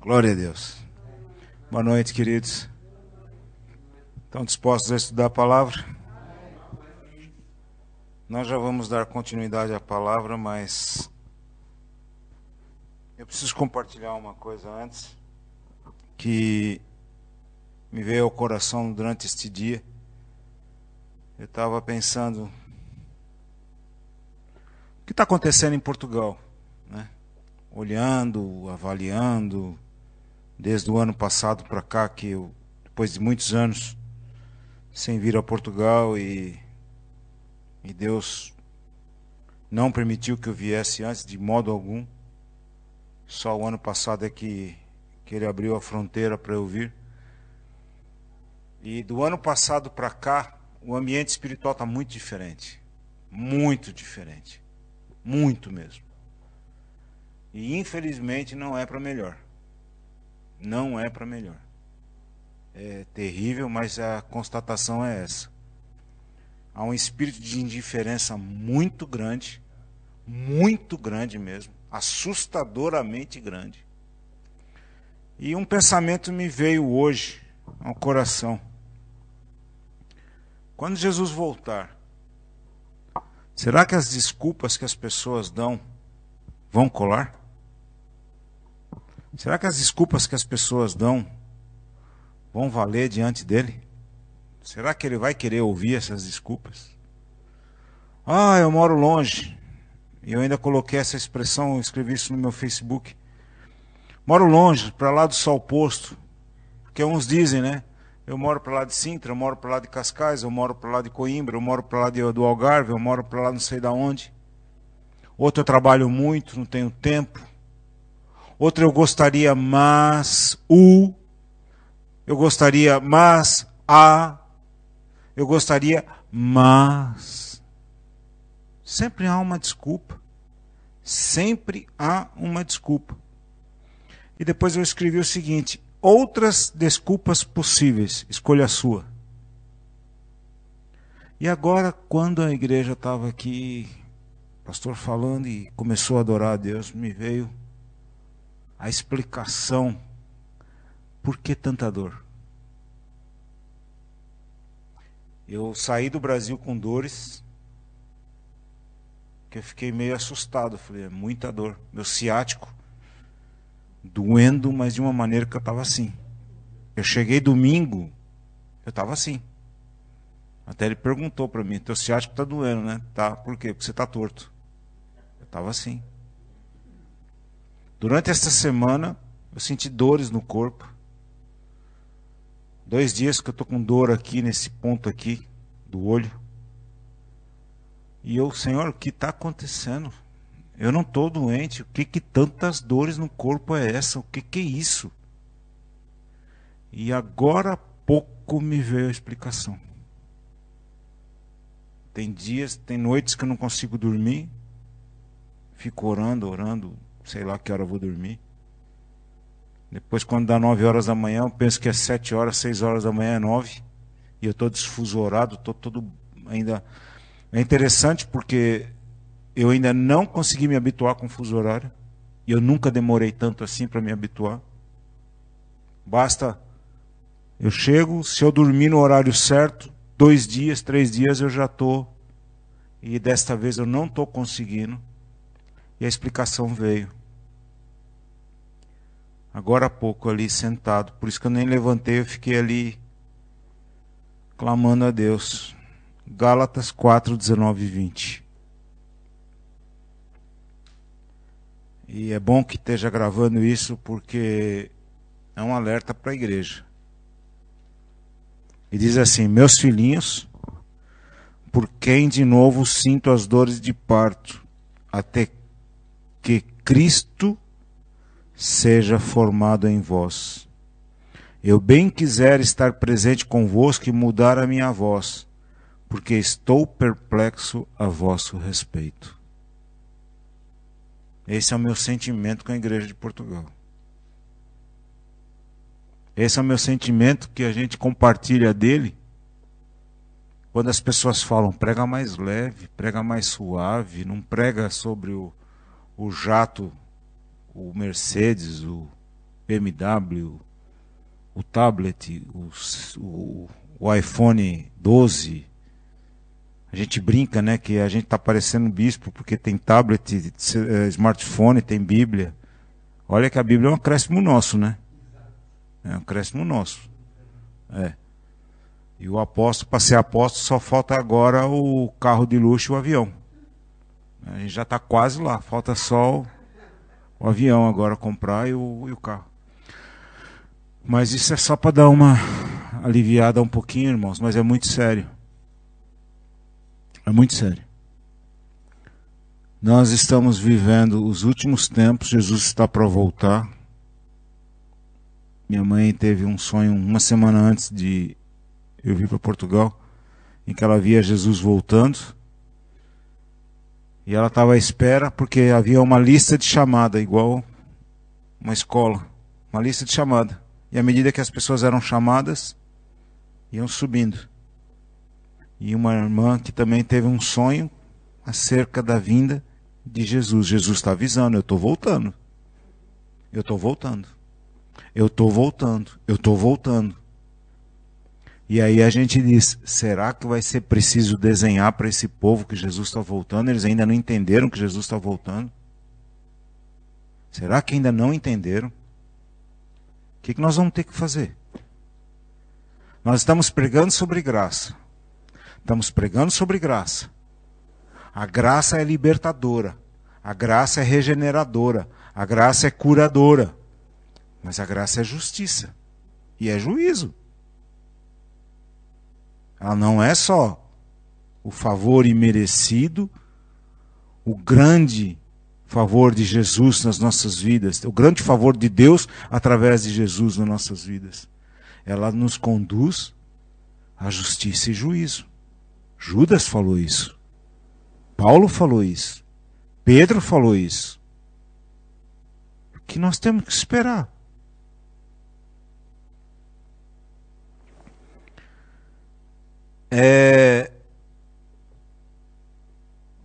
Glória a Deus. Boa noite, queridos. Estão dispostos a estudar a palavra? Nós já vamos dar continuidade à palavra, mas eu preciso compartilhar uma coisa antes que me veio ao coração durante este dia. Eu estava pensando o que está acontecendo em Portugal, né? Olhando, avaliando, desde o ano passado para cá que eu, depois de muitos anos sem vir a Portugal e, e Deus não permitiu que eu viesse antes de modo algum. Só o ano passado é que, que ele abriu a fronteira para eu vir. E do ano passado para cá, o ambiente espiritual está muito diferente. Muito diferente. Muito mesmo. E infelizmente não é para melhor. Não é para melhor. É terrível, mas a constatação é essa. Há um espírito de indiferença muito grande, muito grande mesmo, assustadoramente grande. E um pensamento me veio hoje ao coração. Quando Jesus voltar, será que as desculpas que as pessoas dão vão colar? Será que as desculpas que as pessoas dão vão valer diante dele? Será que ele vai querer ouvir essas desculpas? Ah, eu moro longe. E eu ainda coloquei essa expressão, escrevi isso no meu Facebook. Moro longe, para lá do sol posto. Porque uns dizem, né? Eu moro para lá de Sintra, eu moro para lá de Cascais, eu moro para lá de Coimbra, eu moro para lá de, do Algarve, eu moro para lá não sei da onde. Outro eu trabalho muito, não tenho tempo. Outro eu gostaria, mas o. Eu gostaria, mas a. Eu gostaria, mas. Sempre há uma desculpa. Sempre há uma desculpa. E depois eu escrevi o seguinte: outras desculpas possíveis, escolha a sua. E agora, quando a igreja estava aqui, pastor falando e começou a adorar a Deus, me veio a explicação por que tanta dor. Eu saí do Brasil com dores, que eu fiquei meio assustado, falei, é muita dor. Meu ciático doendo, mas de uma maneira que eu estava assim. Eu cheguei domingo, eu estava assim. Até ele perguntou para mim: teu ciático está doendo, né? Tá, por quê? Porque você está torto. Eu estava assim. Durante esta semana, eu senti dores no corpo. Dois dias que eu estou com dor aqui, nesse ponto aqui, do olho. E eu, Senhor, o que está acontecendo? Eu não estou doente. O que que tantas dores no corpo é essa? O que que é isso? E agora há pouco me veio a explicação. Tem dias, tem noites que eu não consigo dormir. Fico orando, orando, sei lá que hora eu vou dormir. Depois, quando dá nove horas da manhã, eu penso que é sete horas, seis horas da manhã é nove. E eu estou desfusorado, estou todo ainda. É interessante porque eu ainda não consegui me habituar com o fuso horário. E eu nunca demorei tanto assim para me habituar. Basta eu chego, se eu dormir no horário certo, dois dias, três dias eu já estou. E desta vez eu não estou conseguindo. E a explicação veio. Agora há pouco ali sentado. Por isso que eu nem levantei, eu fiquei ali clamando a Deus. Gálatas 4, 19 e 20. E é bom que esteja gravando isso porque é um alerta para a igreja. E diz assim: Meus filhinhos, por quem de novo sinto as dores de parto, até que Cristo seja formado em vós. Eu bem quiser estar presente convosco e mudar a minha voz, porque estou perplexo a vosso respeito. Esse é o meu sentimento com a igreja de Portugal. Esse é o meu sentimento que a gente compartilha dele quando as pessoas falam prega mais leve, prega mais suave, não prega sobre o, o jato, o Mercedes, o BMW, o tablet, o, o, o iPhone 12. A gente brinca, né, que a gente está parecendo bispo porque tem tablet, eh, smartphone, tem Bíblia. Olha que a Bíblia é um acréscimo nosso, né? É um acréscimo nosso. É. E o apóstolo, para ser apóstolo, só falta agora o carro de luxo e o avião. A gente já está quase lá, falta só o, avião agora comprar e o, e o carro. Mas isso é só para dar uma aliviada um pouquinho, irmãos, mas é muito sério. É muito sério. Nós estamos vivendo os últimos tempos, Jesus está para voltar. Minha mãe teve um sonho uma semana antes de eu vir para Portugal, em que ela via Jesus voltando. E ela estava à espera porque havia uma lista de chamada, igual uma escola, uma lista de chamada. E à medida que as pessoas eram chamadas, iam subindo. E uma irmã que também teve um sonho acerca da vinda de Jesus. Jesus está avisando: eu estou voltando. Eu estou voltando. Eu estou voltando. Eu estou voltando. E aí a gente diz: será que vai ser preciso desenhar para esse povo que Jesus está voltando? Eles ainda não entenderam que Jesus está voltando? Será que ainda não entenderam? O que, que nós vamos ter que fazer? Nós estamos pregando sobre graça. Estamos pregando sobre graça. A graça é libertadora. A graça é regeneradora. A graça é curadora. Mas a graça é justiça. E é juízo. Ela não é só o favor imerecido, o grande favor de Jesus nas nossas vidas, o grande favor de Deus através de Jesus nas nossas vidas. Ela nos conduz à justiça e juízo. Judas falou isso. Paulo falou isso. Pedro falou isso. O que nós temos que esperar? É...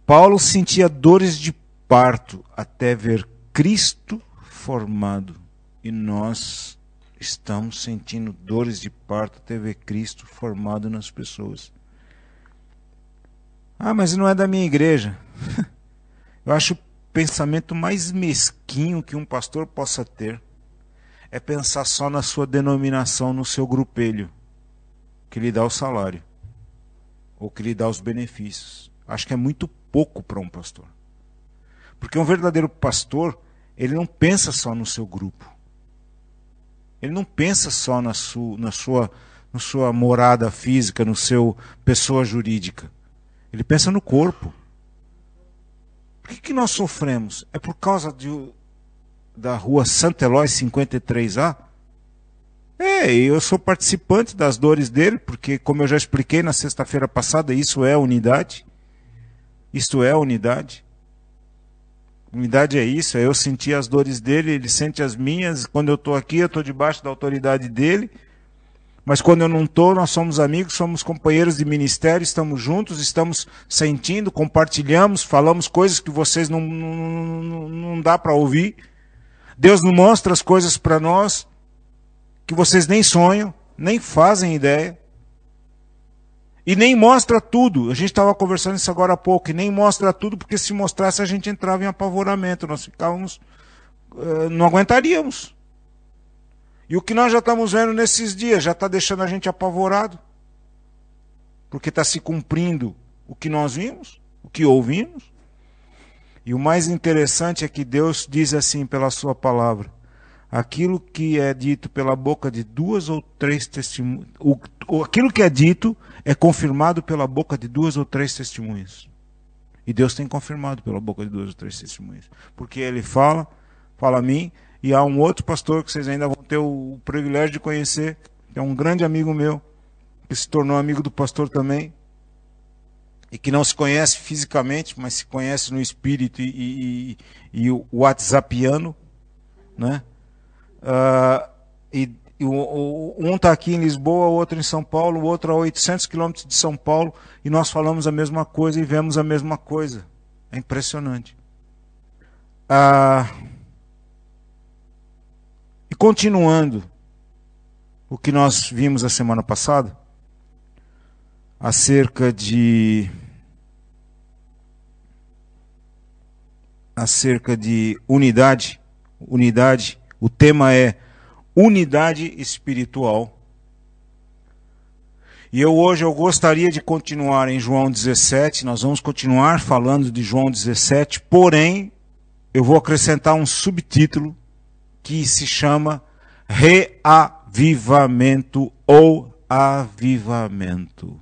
Paulo sentia dores de parto até ver Cristo formado. E nós estamos sentindo dores de parto até ver Cristo formado nas pessoas. Ah, mas não é da minha igreja. Eu acho o pensamento mais mesquinho que um pastor possa ter é pensar só na sua denominação, no seu grupelho, que lhe dá o salário ou que lhe dá os benefícios. Acho que é muito pouco para um pastor. Porque um verdadeiro pastor, ele não pensa só no seu grupo. Ele não pensa só na sua, na sua, na sua morada física, no seu pessoa jurídica. Ele pensa no corpo. Por que, que nós sofremos? É por causa de, da rua Santa Eloy 53A? É, eu sou participante das dores dele, porque, como eu já expliquei na sexta-feira passada, isso é unidade. Isto é unidade. Unidade é isso, é eu sentir as dores dele, ele sente as minhas. Quando eu estou aqui, eu estou debaixo da autoridade dele. Mas quando eu não estou, nós somos amigos, somos companheiros de ministério, estamos juntos, estamos sentindo, compartilhamos, falamos coisas que vocês não, não, não, não dá para ouvir. Deus não mostra as coisas para nós que vocês nem sonham, nem fazem ideia. E nem mostra tudo. A gente estava conversando isso agora há pouco, e nem mostra tudo, porque se mostrasse a gente entrava em apavoramento, nós ficávamos. Uh, não aguentaríamos. E o que nós já estamos vendo nesses dias já está deixando a gente apavorado. Porque está se cumprindo o que nós vimos, o que ouvimos. E o mais interessante é que Deus diz assim pela Sua palavra: aquilo que é dito pela boca de duas ou três testemunhas, aquilo que é dito é confirmado pela boca de duas ou três testemunhas. E Deus tem confirmado pela boca de duas ou três testemunhas. Porque Ele fala, fala a mim, e há um outro pastor que vocês ainda vão ter o privilégio de conhecer, que é um grande amigo meu, que se tornou amigo do pastor também, e que não se conhece fisicamente, mas se conhece no espírito e, e, e o WhatsAppiano, né? Uh, e, e um está aqui em Lisboa, outro em São Paulo, outro a 800 quilômetros de São Paulo, e nós falamos a mesma coisa e vemos a mesma coisa. É impressionante. Uh, continuando o que nós vimos a semana passada, acerca de acerca de unidade, unidade, o tema é unidade espiritual. E eu hoje eu gostaria de continuar em João 17, nós vamos continuar falando de João 17, porém eu vou acrescentar um subtítulo que se chama reavivamento ou avivamento.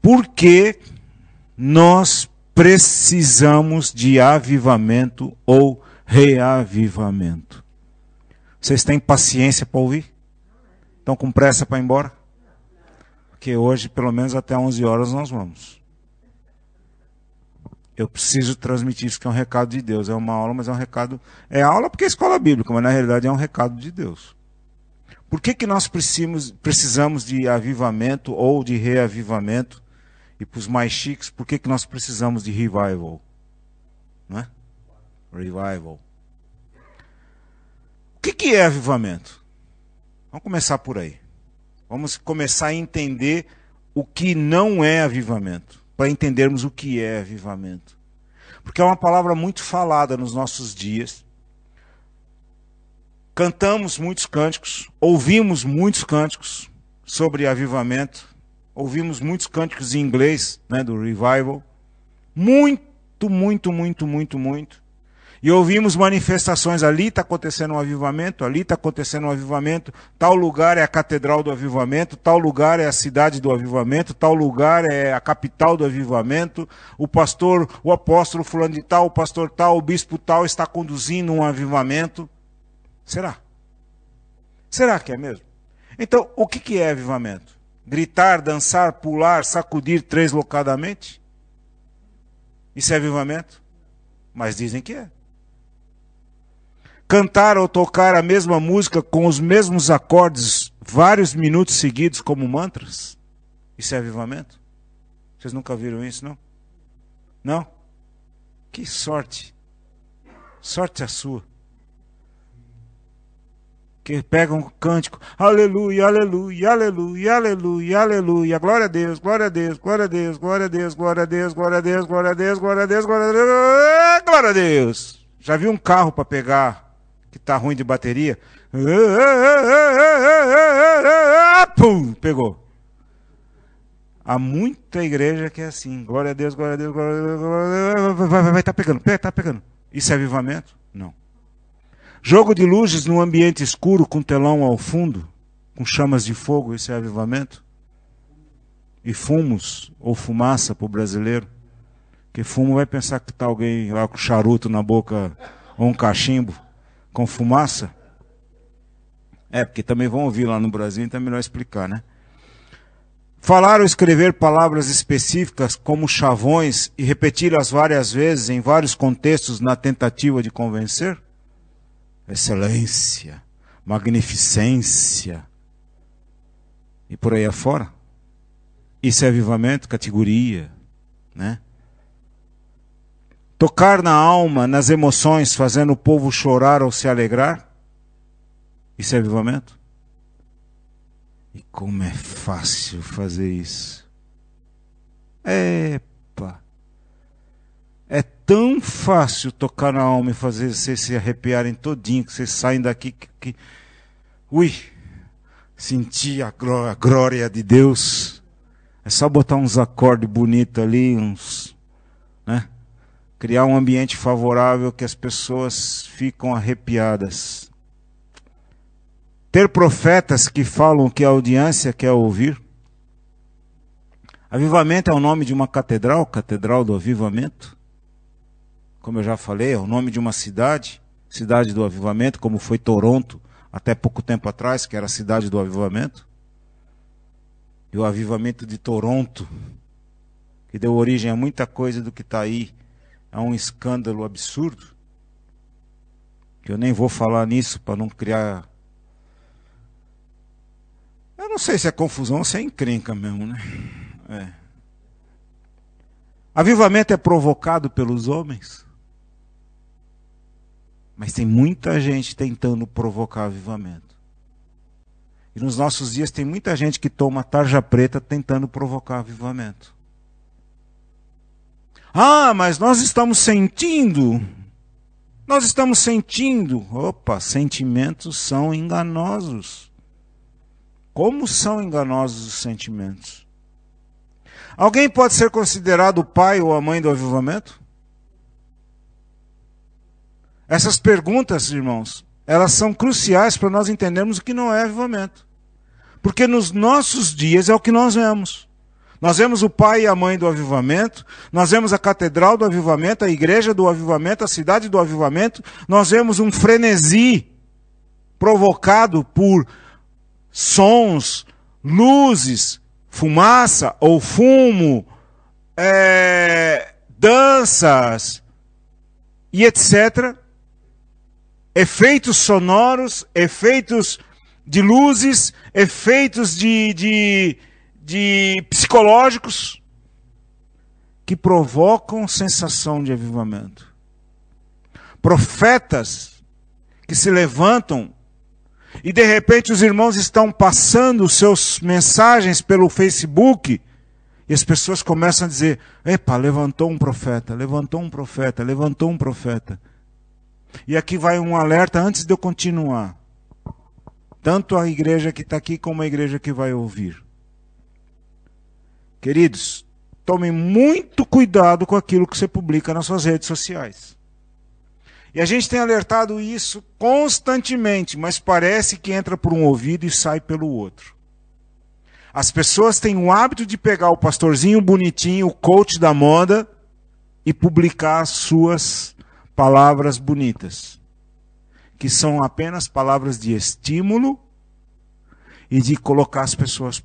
Por que nós precisamos de avivamento ou reavivamento? Vocês têm paciência para ouvir? Estão com pressa para ir embora? Porque hoje, pelo menos até 11 horas, nós vamos. Eu preciso transmitir isso, que é um recado de Deus. É uma aula, mas é um recado. É aula porque é escola bíblica, mas na realidade é um recado de Deus. Por que, que nós precisamos, precisamos de avivamento ou de reavivamento? E para os mais chiques, por que, que nós precisamos de revival? Não é? Revival. O que, que é avivamento? Vamos começar por aí. Vamos começar a entender o que não é avivamento, para entendermos o que é avivamento. Porque é uma palavra muito falada nos nossos dias. Cantamos muitos cânticos, ouvimos muitos cânticos sobre avivamento, ouvimos muitos cânticos em inglês, né, do revival. Muito, muito, muito, muito, muito. E ouvimos manifestações, ali está acontecendo um avivamento, ali está acontecendo um avivamento, tal lugar é a catedral do avivamento, tal lugar é a cidade do avivamento, tal lugar é a capital do avivamento, o pastor, o apóstolo fulano de tal, o pastor tal, o bispo tal está conduzindo um avivamento. Será? Será que é mesmo? Então, o que, é avivamento? Gritar, dançar, pular, sacudir treslocadamente? Isso é avivamento? Mas dizem que é cantar ou tocar a mesma música com os mesmos acordes vários minutos seguidos como mantras? Isso é avivamento? Vocês nunca viram isso, não? Não? Que sorte. Sorte a sua. Que pega um cântico, aleluia, aleluia, aleluia, aleluia, aleluia, glória a Deus, glória a Deus, glória a Deus, glória a Deus, glória a Deus, glória a Deus, glória a Deus, glória a Deus, glória a Deus, glória a Deus. Já viu um carro para pegar que está ruim de bateria. Pum, pegou. Há muita igreja que é assim. Glória a Deus, glória a Deus, glória a Deus. Glória a Deus vai, vai, vai, tá pegando, tá pegando. Isso é avivamento? Não. Jogo de luzes num ambiente escuro com telão ao fundo, com chamas de fogo, isso é avivamento? E fumos ou fumaça para o brasileiro? Que fumo vai pensar que está alguém lá com charuto na boca ou um cachimbo com fumaça? É, porque também vão ouvir lá no Brasil, então é melhor explicar, né? Falar ou escrever palavras específicas como chavões e repeti-las várias vezes em vários contextos na tentativa de convencer? Excelência, magnificência e por aí afora. Isso é avivamento, categoria, né? Tocar na alma, nas emoções, fazendo o povo chorar ou se alegrar? Isso é avivamento? E como é fácil fazer isso. Epa! É tão fácil tocar na alma e fazer vocês se arrepiarem todinho, que vocês saem daqui que, que ui, sentir a glória de Deus. É só botar uns acordes bonitos ali, uns, né? Criar um ambiente favorável que as pessoas ficam arrepiadas. Ter profetas que falam o que a audiência quer ouvir. Avivamento é o nome de uma catedral, Catedral do Avivamento. Como eu já falei, é o nome de uma cidade, Cidade do Avivamento, como foi Toronto até pouco tempo atrás, que era a cidade do avivamento. E o avivamento de Toronto, que deu origem a muita coisa do que está aí a um escândalo absurdo, que eu nem vou falar nisso para não criar. Eu não sei se é confusão ou se é encrenca mesmo, né? É. Avivamento é provocado pelos homens, Mas tem muita gente tentando provocar avivamento. E nos nossos dias tem muita gente que toma tarja preta tentando provocar avivamento. Ah, mas nós estamos sentindo. Nós estamos sentindo. Opa, sentimentos são enganosos. Como são enganosos os sentimentos? Alguém pode ser considerado o pai ou a mãe do avivamento? Essas perguntas, irmãos, elas são cruciais para nós entendermos o que não é avivamento. Porque nos nossos dias é o que nós vemos. Nós vemos o pai e a mãe do avivamento, nós vemos a catedral do avivamento, a igreja do avivamento, a cidade do avivamento, nós vemos um frenesi provocado por sons, luzes, fumaça ou fumo, é, danças e etc efeitos sonoros, efeitos de luzes, efeitos de, de, de psicológicos que provocam sensação de avivamento. Profetas que se levantam e de repente os irmãos estão passando seus mensagens pelo Facebook e as pessoas começam a dizer: Epa, levantou um profeta, levantou um profeta, levantou um profeta. E aqui vai um alerta antes de eu continuar. Tanto a igreja que está aqui como a igreja que vai ouvir. Queridos, tomem muito cuidado com aquilo que você publica nas suas redes sociais. E a gente tem alertado isso constantemente, mas parece que entra por um ouvido e sai pelo outro. As pessoas têm o hábito de pegar o pastorzinho bonitinho, o coach da moda, e publicar suas palavras bonitas, que são apenas palavras de estímulo e de colocar as pessoas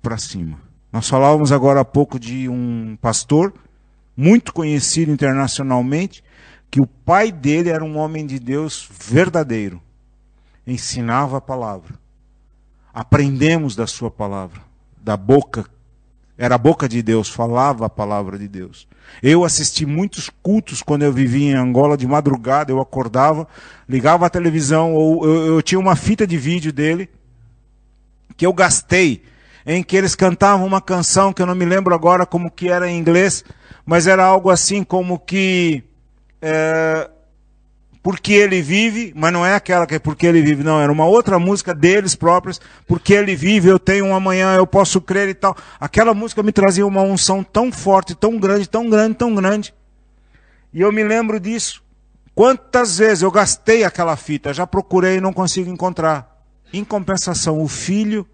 para cima. Nós falávamos agora há pouco de um pastor muito conhecido internacionalmente, que o pai dele era um homem de Deus verdadeiro, ensinava a palavra. Aprendemos da sua palavra, da boca era a boca de Deus, falava a palavra de Deus. Eu assisti muitos cultos quando eu vivia em Angola de madrugada, eu acordava, ligava a televisão, ou eu, eu tinha uma fita de vídeo dele, que eu gastei, em que eles cantavam uma canção que eu não me lembro agora como que era em inglês, mas era algo assim como que. É, porque ele vive, mas não é aquela que é porque ele vive, não, era uma outra música deles próprios, porque ele vive, eu tenho um amanhã, eu posso crer e tal. Aquela música me trazia uma unção tão forte, tão grande, tão grande, tão grande. E eu me lembro disso. Quantas vezes eu gastei aquela fita, já procurei e não consigo encontrar. Em compensação, o filho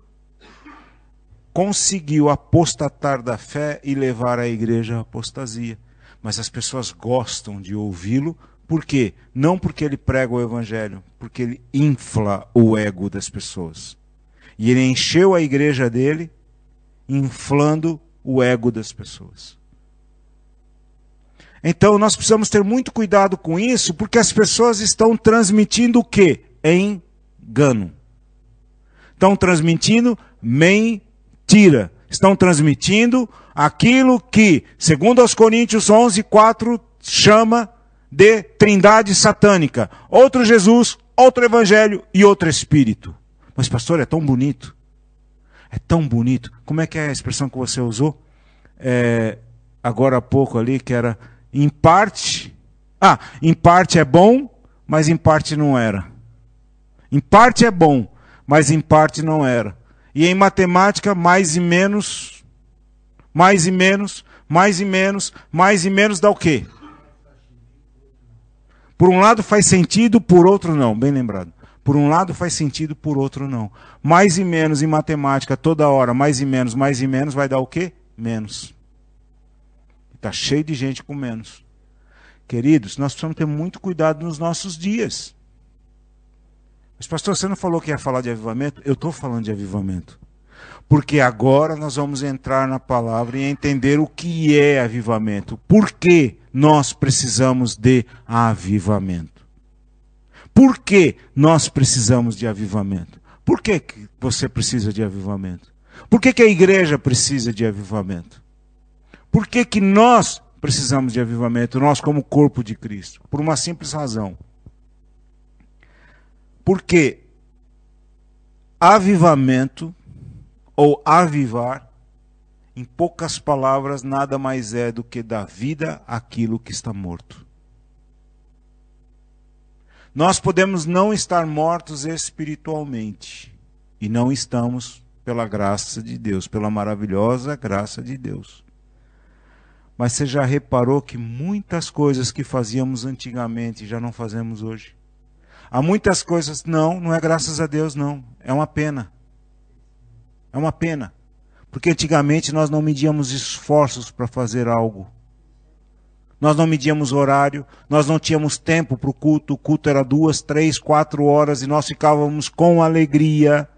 conseguiu apostatar da fé e levar a igreja à apostasia. Mas as pessoas gostam de ouvi-lo por quê? Não porque ele prega o evangelho, porque ele infla o ego das pessoas. E ele encheu a igreja dele, inflando o ego das pessoas. Então nós precisamos ter muito cuidado com isso, porque as pessoas estão transmitindo o quê? Engano. Estão transmitindo mentira. Estão transmitindo aquilo que, segundo aos Coríntios 11, 4, chama de trindade satânica. Outro Jesus, outro evangelho e outro espírito. Mas, pastor, é tão bonito. É tão bonito. Como é que é a expressão que você usou? É, agora há pouco ali, que era em parte. Ah, em parte é bom, mas em parte não era. Em parte é bom, mas em parte não era. E em matemática, mais e menos, mais e menos, mais e menos, mais e menos dá o quê? Por um lado faz sentido, por outro não. Bem lembrado. Por um lado faz sentido, por outro não. Mais e menos em matemática toda hora, mais e menos, mais e menos, vai dar o quê? Menos. Está cheio de gente com menos. Queridos, nós precisamos ter muito cuidado nos nossos dias. Mas, pastor, você não falou que ia falar de avivamento? Eu estou falando de avivamento. Porque agora nós vamos entrar na palavra e entender o que é avivamento. Por quê? nós precisamos de avivamento. Por que nós precisamos de avivamento? Por que, que você precisa de avivamento? Por que, que a igreja precisa de avivamento? Por que, que nós precisamos de avivamento, nós como corpo de Cristo? Por uma simples razão. Porque avivamento ou avivar, em poucas palavras, nada mais é do que dar vida àquilo que está morto. Nós podemos não estar mortos espiritualmente, e não estamos pela graça de Deus, pela maravilhosa graça de Deus. Mas você já reparou que muitas coisas que fazíamos antigamente já não fazemos hoje? Há muitas coisas, não, não é graças a Deus, não. É uma pena. É uma pena. Porque antigamente nós não medíamos esforços para fazer algo. Nós não medíamos horário, nós não tínhamos tempo para o culto. O culto era duas, três, quatro horas e nós ficávamos com alegria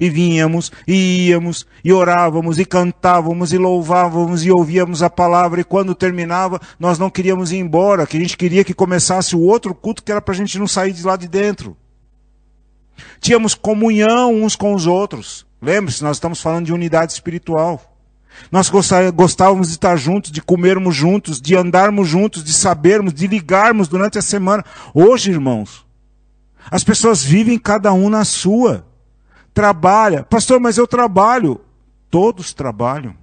e vinhamos, e íamos, e orávamos, e cantávamos, e louvávamos, e ouvíamos a palavra, e quando terminava, nós não queríamos ir embora, que a gente queria que começasse o outro culto, que era para a gente não sair de lá de dentro. Tínhamos comunhão uns com os outros. Lembre-se, nós estamos falando de unidade espiritual. Nós gostávamos de estar juntos, de comermos juntos, de andarmos juntos, de sabermos, de ligarmos durante a semana. Hoje, irmãos, as pessoas vivem cada um na sua trabalha. Pastor, mas eu trabalho. Todos trabalham.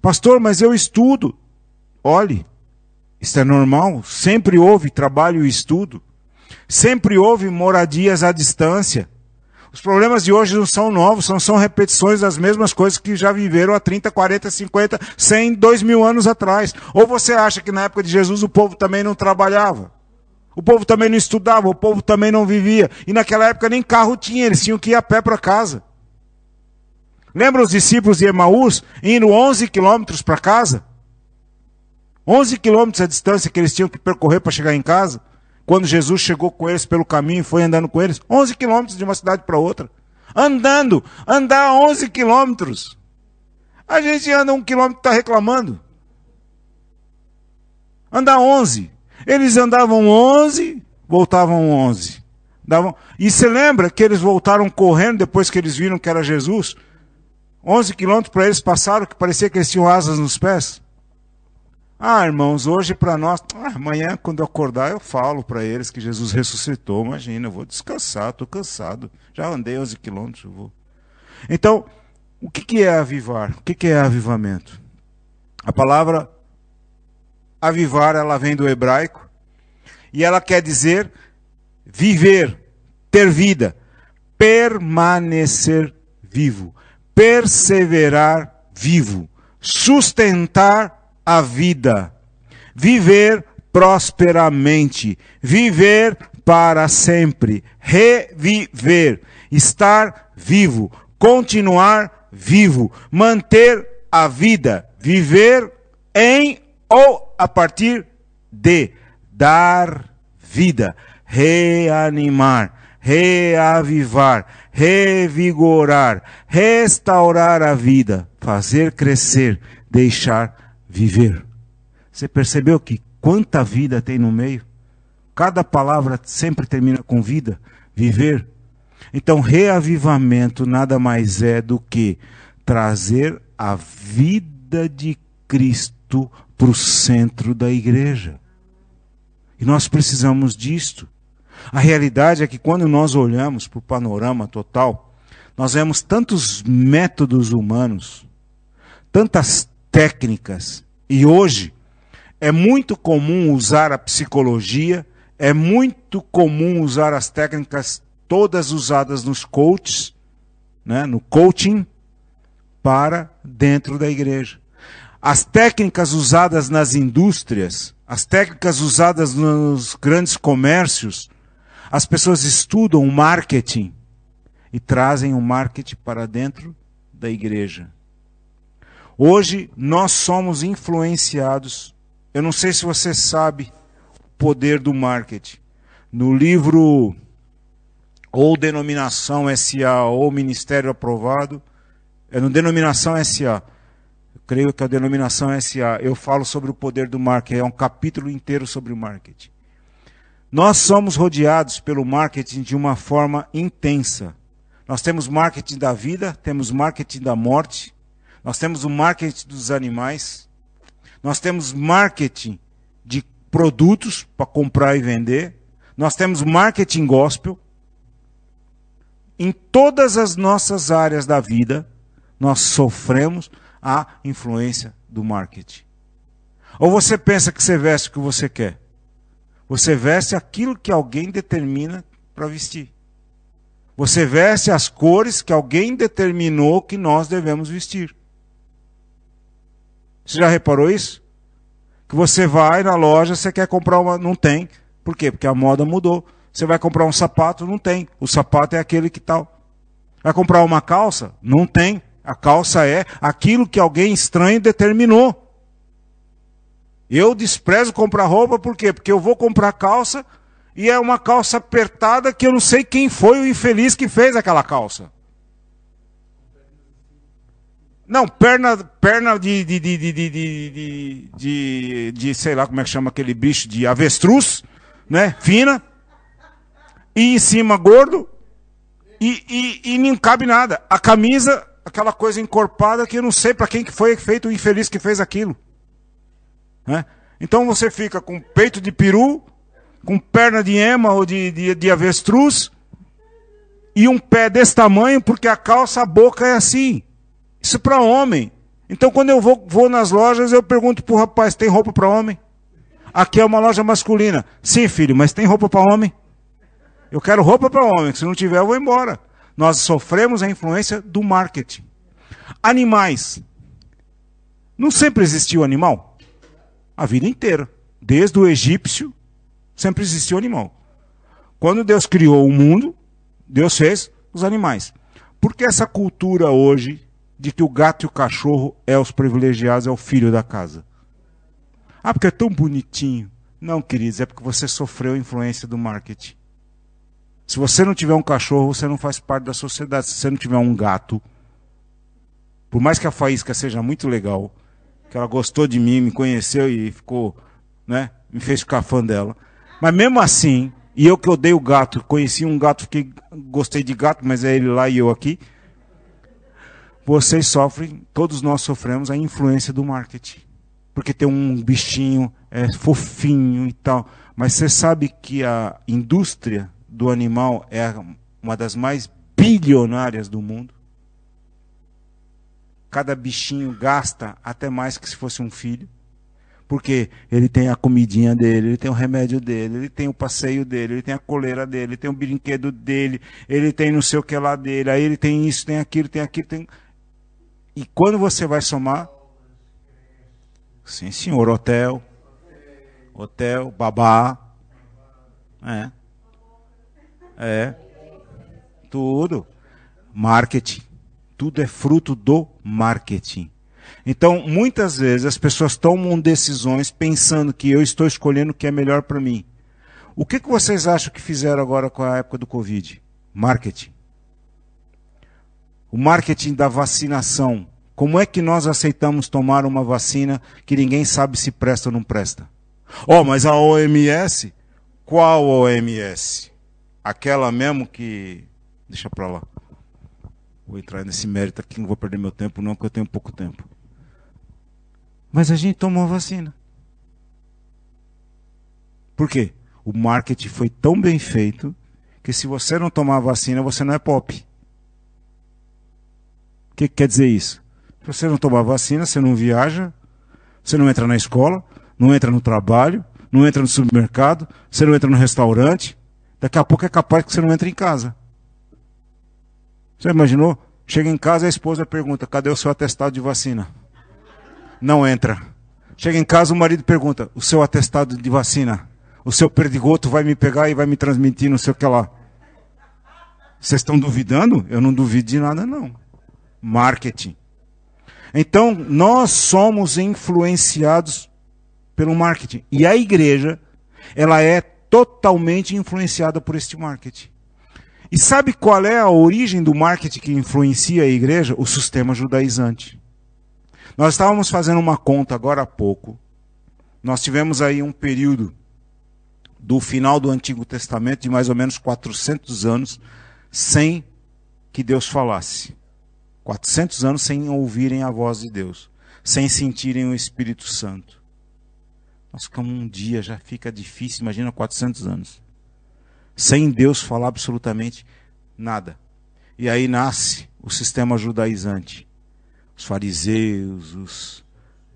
Pastor, mas eu estudo. Olhe, isso é normal. Sempre houve trabalho e estudo. Sempre houve moradias à distância. Os problemas de hoje não são novos, são, são repetições das mesmas coisas que já viveram há 30, 40, 50, 100, 2 mil anos atrás. Ou você acha que na época de Jesus o povo também não trabalhava? O povo também não estudava, o povo também não vivia. E naquela época nem carro tinha, eles tinham que ir a pé para casa. Lembra os discípulos de Emaús indo 11 quilômetros para casa? 11 quilômetros a distância que eles tinham que percorrer para chegar em casa? Quando Jesus chegou com eles pelo caminho e foi andando com eles? 11 quilômetros de uma cidade para outra. Andando, andar 11 quilômetros. A gente anda um quilômetro e está reclamando. Andar 11. Eles andavam 11, voltavam 11. Davam... E você lembra que eles voltaram correndo depois que eles viram que era Jesus? 11 quilômetros para eles passaram que parecia que eles tinham asas nos pés. Ah, irmãos, hoje para nós, ah, amanhã quando eu acordar eu falo para eles que Jesus ressuscitou. Imagina, eu vou descansar, estou cansado. Já andei 11 quilômetros, eu vou. Então, o que, que é avivar? O que, que é avivamento? A palavra avivar, ela vem do hebraico, e ela quer dizer viver, ter vida, permanecer vivo, perseverar vivo, sustentar a vida, viver prosperamente, viver para sempre, reviver, estar vivo, continuar vivo, manter a vida, viver em ou a partir de dar vida, reanimar, reavivar, revigorar, restaurar a vida, fazer crescer, deixar viver. Você percebeu que quanta vida tem no meio? Cada palavra sempre termina com vida, viver. Então, reavivamento nada mais é do que trazer a vida de Cristo para o centro da igreja. E nós precisamos disto. A realidade é que quando nós olhamos para o panorama total, nós vemos tantos métodos humanos, tantas técnicas, e hoje é muito comum usar a psicologia, é muito comum usar as técnicas todas usadas nos coaches, né, no coaching, para dentro da igreja. As técnicas usadas nas indústrias, as técnicas usadas nos grandes comércios, as pessoas estudam o marketing e trazem o marketing para dentro da igreja. Hoje nós somos influenciados. Eu não sei se você sabe o poder do marketing. No livro ou denominação SA ou ministério aprovado, é no denominação SA creio que a denominação é SA, eu falo sobre o poder do marketing, é um capítulo inteiro sobre o marketing. Nós somos rodeados pelo marketing de uma forma intensa. Nós temos marketing da vida, temos marketing da morte, nós temos o marketing dos animais, nós temos marketing de produtos para comprar e vender, nós temos marketing gospel. Em todas as nossas áreas da vida, nós sofremos a influência do marketing. Ou você pensa que você veste o que você quer? Você veste aquilo que alguém determina para vestir. Você veste as cores que alguém determinou que nós devemos vestir. Você já reparou isso? Que você vai na loja, você quer comprar uma. Não tem. Por quê? Porque a moda mudou. Você vai comprar um sapato, não tem. O sapato é aquele que tal. Vai comprar uma calça? Não tem. A calça é aquilo que alguém estranho determinou. Eu desprezo comprar roupa por quê? Porque eu vou comprar calça e é uma calça apertada que eu não sei quem foi o infeliz que fez aquela calça. Não, perna, perna de, de, de, de, de, de, de, sei lá como é que chama aquele bicho de avestruz, né? Fina. E em cima gordo. E, e, e não cabe nada. A camisa aquela coisa encorpada que eu não sei para quem que foi feito o infeliz que fez aquilo. Né? Então você fica com peito de peru, com perna de ema ou de, de, de avestruz e um pé desse tamanho, porque a calça, a boca é assim. Isso para homem. Então, quando eu vou, vou nas lojas, eu pergunto para o rapaz: tem roupa para homem? Aqui é uma loja masculina. Sim, filho, mas tem roupa para homem? Eu quero roupa para homem. Se não tiver, eu vou embora. Nós sofremos a influência do marketing. Animais. Não sempre existiu animal? A vida inteira. Desde o egípcio Sempre existiu animal. Quando Deus criou o mundo, Deus fez os animais. Por que essa cultura hoje de que o gato e o cachorro é os privilegiados, é o filho da casa? Ah, porque é tão bonitinho. Não, queridos, é porque você sofreu a influência do marketing. Se você não tiver um cachorro, você não faz parte da sociedade. Se você não tiver um gato, por mais que a faísca seja muito legal, que ela gostou de mim, me conheceu e ficou, né, me fez ficar fã dela. Mas mesmo assim, e eu que odeio gato, conheci um gato que gostei de gato, mas é ele lá e eu aqui. Vocês sofrem, todos nós sofremos a influência do marketing. Porque tem um bichinho é fofinho e tal. Mas você sabe que a indústria do animal é uma das mais bilionárias do mundo? Cada bichinho gasta até mais que se fosse um filho. Porque ele tem a comidinha dele, ele tem o remédio dele, ele tem o passeio dele, ele tem a coleira dele, ele tem o brinquedo dele, ele tem não sei o que lá dele, aí ele tem isso, tem aquilo, tem aquilo, tem. E quando você vai somar. Sim, senhor, hotel. Hotel, babá. É. É. Tudo. Marketing. Tudo é fruto do marketing. Então, muitas vezes as pessoas tomam decisões pensando que eu estou escolhendo o que é melhor para mim. O que, que vocês acham que fizeram agora com a época do Covid? Marketing. O marketing da vacinação. Como é que nós aceitamos tomar uma vacina que ninguém sabe se presta ou não presta? Oh, mas a OMS? Qual OMS? Aquela mesmo que. Deixa para lá. Vou entrar nesse mérito aqui, não vou perder meu tempo, não, porque eu tenho pouco tempo. Mas a gente tomou a vacina. Por quê? O marketing foi tão bem feito que se você não tomar a vacina, você não é pop. O que, que quer dizer isso? Se você não tomar vacina, você não viaja, você não entra na escola, não entra no trabalho, não entra no supermercado, você não entra no restaurante. Daqui a pouco é capaz que você não entre em casa. Você imaginou? Chega em casa a esposa pergunta: cadê o seu atestado de vacina? não entra. Chega em casa, o marido pergunta: o seu atestado de vacina, o seu perdigoto vai me pegar e vai me transmitir não sei o que lá. Vocês estão duvidando? Eu não duvido de nada, não. Marketing. Então, nós somos influenciados pelo marketing. E a igreja, ela é totalmente influenciada por este marketing. E sabe qual é a origem do marketing que influencia a igreja? O sistema judaizante. Nós estávamos fazendo uma conta agora há pouco. Nós tivemos aí um período do final do Antigo Testamento de mais ou menos 400 anos sem que Deus falasse. 400 anos sem ouvirem a voz de Deus, sem sentirem o Espírito Santo. Nós ficamos um dia, já fica difícil, imagina 400 anos. sem Deus falar absolutamente nada. E aí nasce o sistema judaizante. Os fariseus, os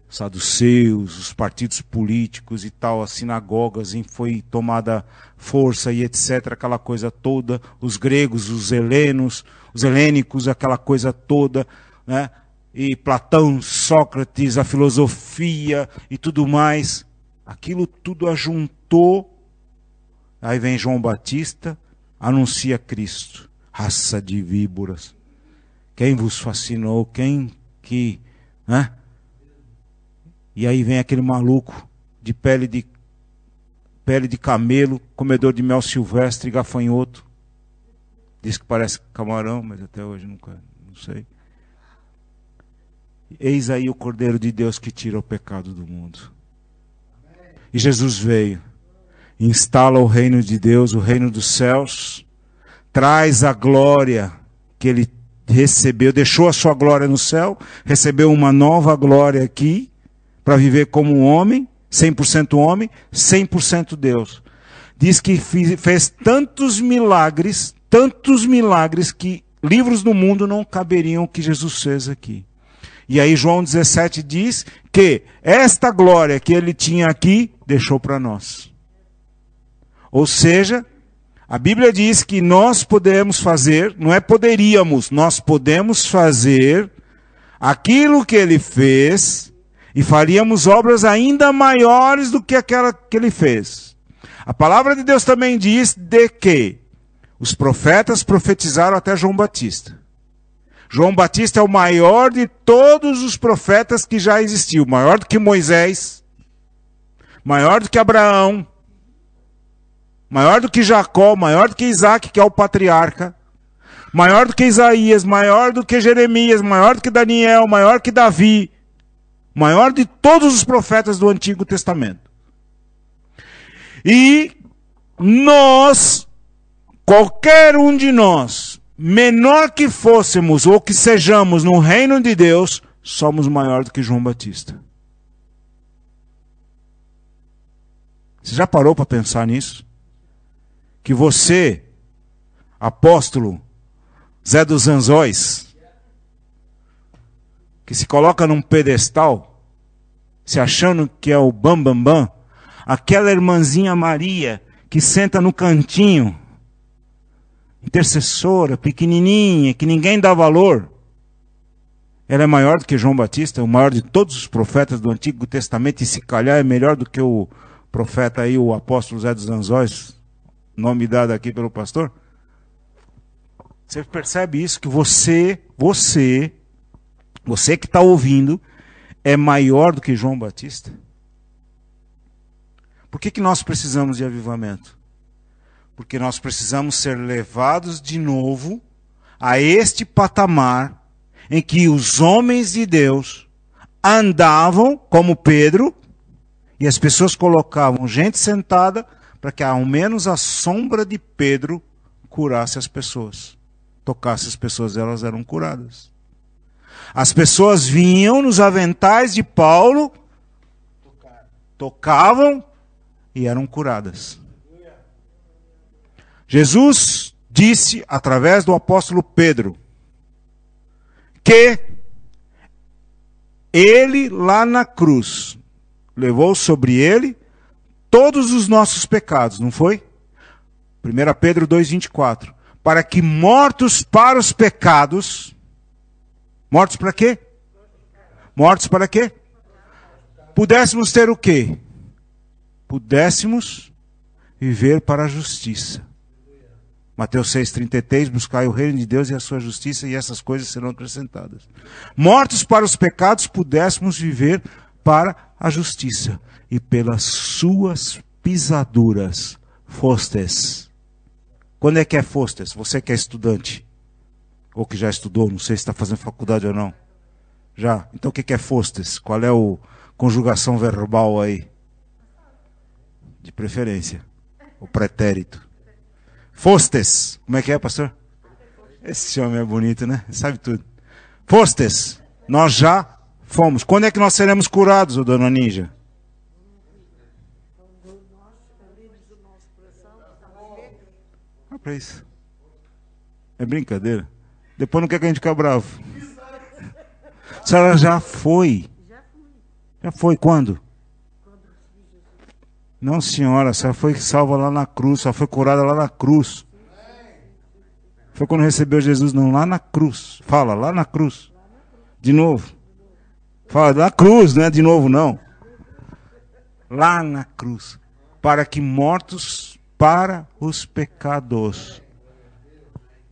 saduceus, os partidos políticos e tal, as sinagogas em foi tomada força e etc, aquela coisa toda, os gregos, os helenos, os helênicos, aquela coisa toda, né? E Platão, Sócrates, a filosofia e tudo mais, aquilo tudo ajuntou. Aí vem João Batista, anuncia Cristo, raça de víboras. Quem vos fascinou? Quem que, né? E aí vem aquele maluco de pele de pele de camelo, comedor de mel silvestre, gafanhoto. Diz que parece camarão, mas até hoje nunca, não sei. Eis aí o Cordeiro de Deus que tira o pecado do mundo. E Jesus veio, instala o reino de Deus, o reino dos céus, traz a glória que ele recebeu, deixou a sua glória no céu, recebeu uma nova glória aqui, para viver como um homem, 100% homem, 100% Deus. Diz que fez tantos milagres, tantos milagres que livros do mundo não caberiam o que Jesus fez aqui. E aí João 17 diz que esta glória que ele tinha aqui deixou para nós. Ou seja, a Bíblia diz que nós podemos fazer, não é poderíamos, nós podemos fazer aquilo que ele fez e faríamos obras ainda maiores do que aquela que ele fez. A palavra de Deus também diz de que os profetas profetizaram até João Batista. João Batista é o maior de todos os profetas que já existiu, maior do que Moisés, maior do que Abraão, maior do que Jacó, maior do que Isaac, que é o patriarca, maior do que Isaías, maior do que Jeremias, maior do que Daniel, maior que Davi, maior de todos os profetas do Antigo Testamento. E nós, qualquer um de nós, menor que fôssemos ou que sejamos no reino de Deus, somos maior do que João Batista. Você já parou para pensar nisso? Que você, apóstolo Zé dos Anzóis, que se coloca num pedestal, se achando que é o bambambam, bam, bam, aquela irmãzinha Maria que senta no cantinho, intercessora, pequenininha, que ninguém dá valor, ela é maior do que João Batista, o maior de todos os profetas do Antigo Testamento, e se calhar é melhor do que o profeta aí, o apóstolo Zé dos Anzóis, nome dado aqui pelo pastor? Você percebe isso? Que você, você, você que está ouvindo é maior do que João Batista? Por que, que nós precisamos de avivamento? Porque nós precisamos ser levados de novo a este patamar em que os homens de Deus andavam como Pedro e as pessoas colocavam gente sentada para que ao menos a sombra de Pedro curasse as pessoas. Tocasse as pessoas, elas eram curadas. As pessoas vinham nos aventais de Paulo, tocavam e eram curadas. Jesus disse através do apóstolo Pedro que ele lá na cruz levou sobre ele todos os nossos pecados, não foi? 1 Pedro 2,24. Para que mortos para os pecados, Mortos para quê? Mortos para quê? Pudéssemos ter o quê? Pudéssemos viver para a justiça. Mateus 6,33, buscai o reino de Deus e a sua justiça, e essas coisas serão acrescentadas. Mortos para os pecados, pudéssemos viver para a justiça, e pelas suas pisaduras fostes. Quando é que é fostes? Você que é estudante. Ou que já estudou, não sei se está fazendo faculdade ou não. Já. Então o que é fostes? Qual é o conjugação verbal aí? De preferência. O pretérito. Fostes. Como é que é, pastor? Esse homem é bonito, né? Sabe tudo. Fostes. Nós já fomos. Quando é que nós seremos curados, dona Ninja? para isso. É brincadeira. Depois não quer que a gente fique bravo. A senhora já foi. Já foi quando? Não, senhora, senhora foi salva lá na cruz, só foi curada lá na cruz. Foi quando recebeu Jesus, não, lá na cruz. Fala, lá na cruz. De novo. Fala, na cruz, não é de novo, não. Lá na cruz. Para que mortos para os pecados.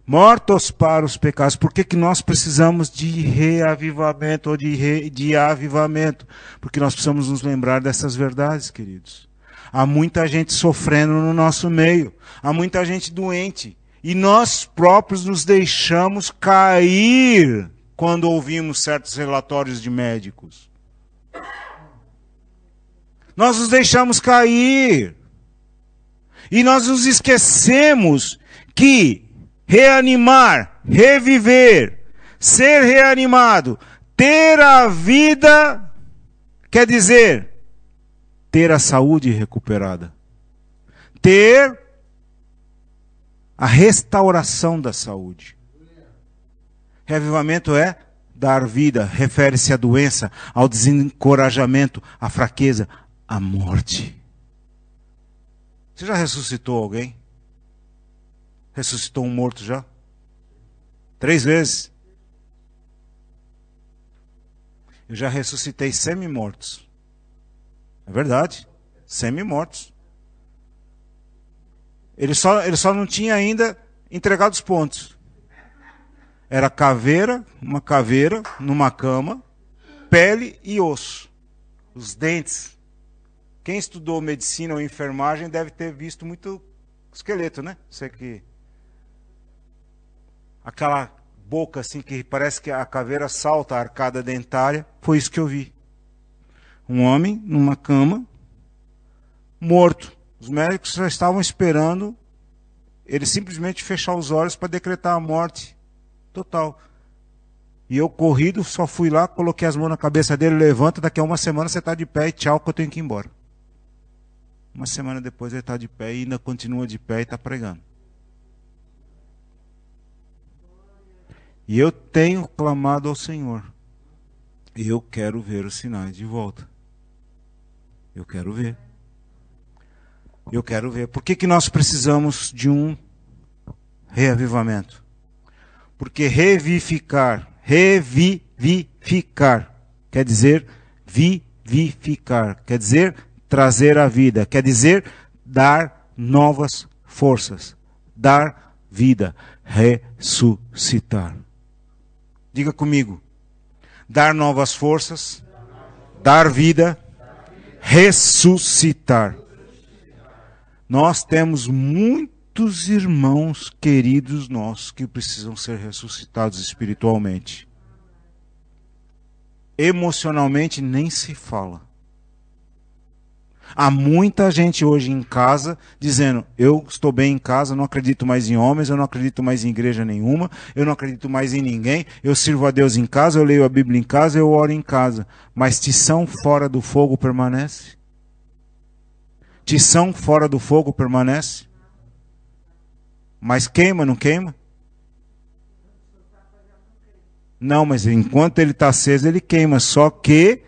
Mortos para os pecados. Por que, que nós precisamos de reavivamento ou de, re, de avivamento? Porque nós precisamos nos lembrar dessas verdades, queridos. Há muita gente sofrendo no nosso meio. Há muita gente doente. E nós próprios nos deixamos cair quando ouvimos certos relatórios de médicos. Nós nos deixamos cair. E nós nos esquecemos que reanimar, reviver, ser reanimado, ter a vida, quer dizer, ter a saúde recuperada, ter a restauração da saúde. Reavivamento é dar vida, refere-se à doença, ao desencorajamento, à fraqueza, à morte. Você já ressuscitou alguém? Ressuscitou um morto já? Três vezes. Eu já ressuscitei semi-mortos. É verdade. Semi-mortos. Ele só, ele só não tinha ainda entregado os pontos. Era caveira, uma caveira, numa cama, pele e osso. Os dentes. Quem estudou medicina ou enfermagem deve ter visto muito esqueleto, né? Você que. Aquela boca assim que parece que a caveira salta a arcada dentária. Foi isso que eu vi. Um homem numa cama, morto. Os médicos já estavam esperando ele simplesmente fechar os olhos para decretar a morte total. E eu corrido, só fui lá, coloquei as mãos na cabeça dele, levanta, daqui a uma semana você está de pé e tchau que eu tenho que ir embora. Uma semana depois ele está de pé e ainda continua de pé e está pregando. E eu tenho clamado ao Senhor. Eu quero ver os sinais de volta. Eu quero ver. Eu quero ver. Por que, que nós precisamos de um reavivamento? Porque revivificar, revivificar, quer dizer vivificar, quer dizer trazer a vida, quer dizer dar novas forças, dar vida, ressuscitar. Diga comigo. Dar novas forças, dar vida, ressuscitar. Nós temos muitos irmãos queridos nossos que precisam ser ressuscitados espiritualmente. Emocionalmente nem se fala. Há muita gente hoje em casa dizendo: Eu estou bem em casa, não acredito mais em homens, eu não acredito mais em igreja nenhuma, eu não acredito mais em ninguém, eu sirvo a Deus em casa, eu leio a Bíblia em casa, eu oro em casa. Mas tição fora do fogo permanece? Tição fora do fogo permanece? Mas queima, não queima? Não, mas enquanto ele está aceso, ele queima. Só que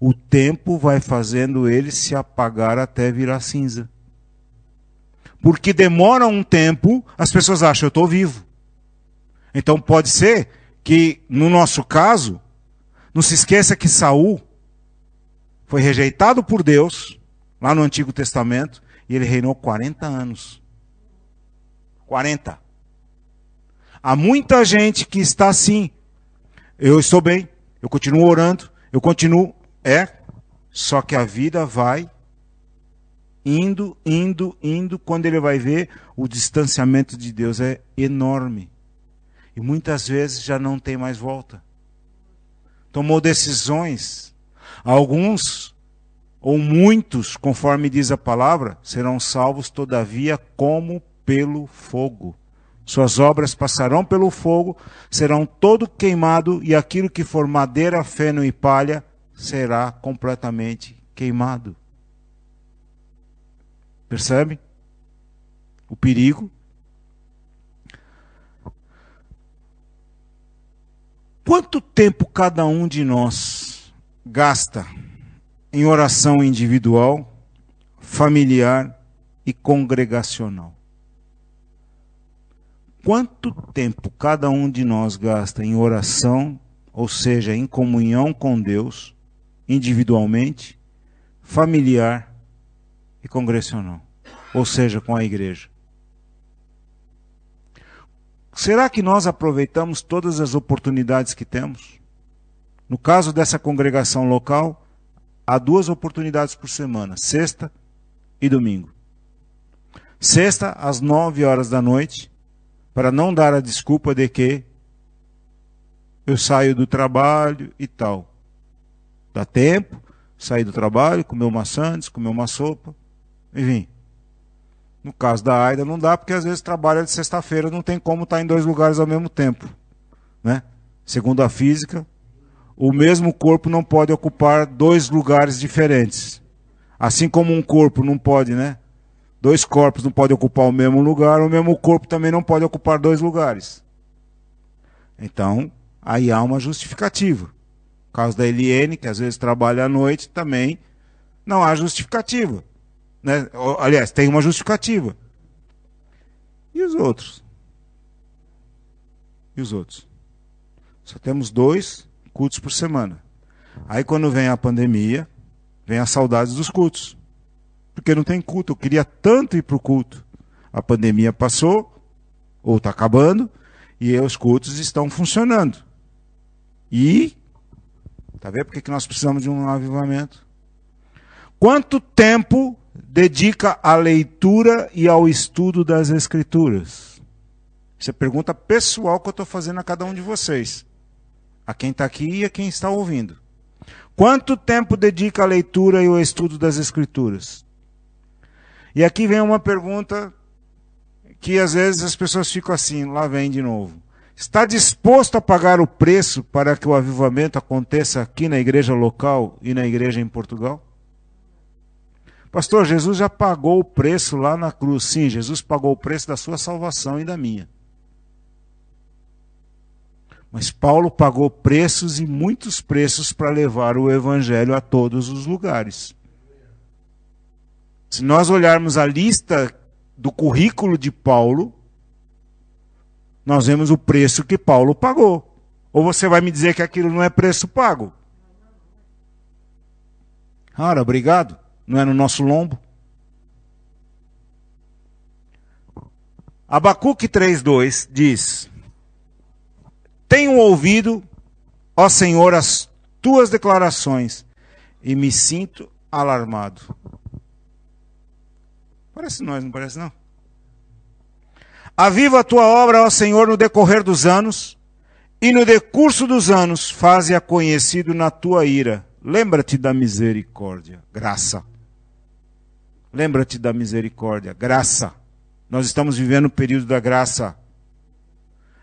o tempo vai fazendo ele se apagar até virar cinza. Porque demora um tempo, as pessoas acham, eu estou vivo. Então pode ser que, no nosso caso, não se esqueça que Saul foi rejeitado por Deus, lá no Antigo Testamento, e ele reinou 40 anos. 40. Há muita gente que está assim. Eu estou bem, eu continuo orando, eu continuo. É, só que a vida vai indo, indo, indo. Quando ele vai ver, o distanciamento de Deus é enorme. E muitas vezes já não tem mais volta. Tomou decisões. Alguns ou muitos, conforme diz a palavra, serão salvos, todavia, como pelo fogo. Suas obras passarão pelo fogo, serão todo queimado, e aquilo que for madeira, feno e palha será completamente queimado. Percebe? O perigo. Quanto tempo cada um de nós gasta em oração individual, familiar e congregacional? Quanto tempo cada um de nós gasta em oração, ou seja, em comunhão com Deus? Individualmente, familiar e congregacional, ou seja, com a igreja? Será que nós aproveitamos todas as oportunidades que temos? No caso dessa congregação local, há duas oportunidades por semana, sexta e domingo. Sexta, às nove horas da noite, para não dar a desculpa de que eu saio do trabalho e tal. Dá tempo, sair do trabalho, comer uma sandes, comer uma sopa, enfim. No caso da Aida não dá, porque às vezes trabalha de sexta-feira, não tem como estar em dois lugares ao mesmo tempo. Né? Segundo a física, o mesmo corpo não pode ocupar dois lugares diferentes. Assim como um corpo não pode, né? Dois corpos não podem ocupar o mesmo lugar, o mesmo corpo também não pode ocupar dois lugares. Então, aí há uma justificativa. No caso da Eliene, que às vezes trabalha à noite, também não há justificativa. Né? Aliás, tem uma justificativa. E os outros? E os outros? Só temos dois cultos por semana. Aí quando vem a pandemia, vem as saudades dos cultos. Porque não tem culto. Eu queria tanto ir para o culto. A pandemia passou, ou está acabando, e os cultos estão funcionando. E, tá vendo por que nós precisamos de um avivamento? Quanto tempo dedica à leitura e ao estudo das Escrituras? Isso é pergunta pessoal que eu estou fazendo a cada um de vocês. A quem está aqui e a quem está ouvindo. Quanto tempo dedica à leitura e ao estudo das Escrituras? E aqui vem uma pergunta que às vezes as pessoas ficam assim, lá vem de novo. Está disposto a pagar o preço para que o avivamento aconteça aqui na igreja local e na igreja em Portugal? Pastor, Jesus já pagou o preço lá na cruz. Sim, Jesus pagou o preço da sua salvação e da minha. Mas Paulo pagou preços e muitos preços para levar o evangelho a todos os lugares. Se nós olharmos a lista do currículo de Paulo, nós vemos o preço que Paulo pagou. Ou você vai me dizer que aquilo não é preço pago? Cara, obrigado não é no nosso lombo? Abacuque 3,2 diz: Tenho ouvido, ó Senhor, as tuas declarações e me sinto alarmado. Parece nós, não parece não? Aviva a tua obra, ó Senhor, no decorrer dos anos, e no decurso dos anos faze-a conhecido na tua ira. Lembra-te da misericórdia, graça. Lembra-te da misericórdia, graça. Nós estamos vivendo o período da graça.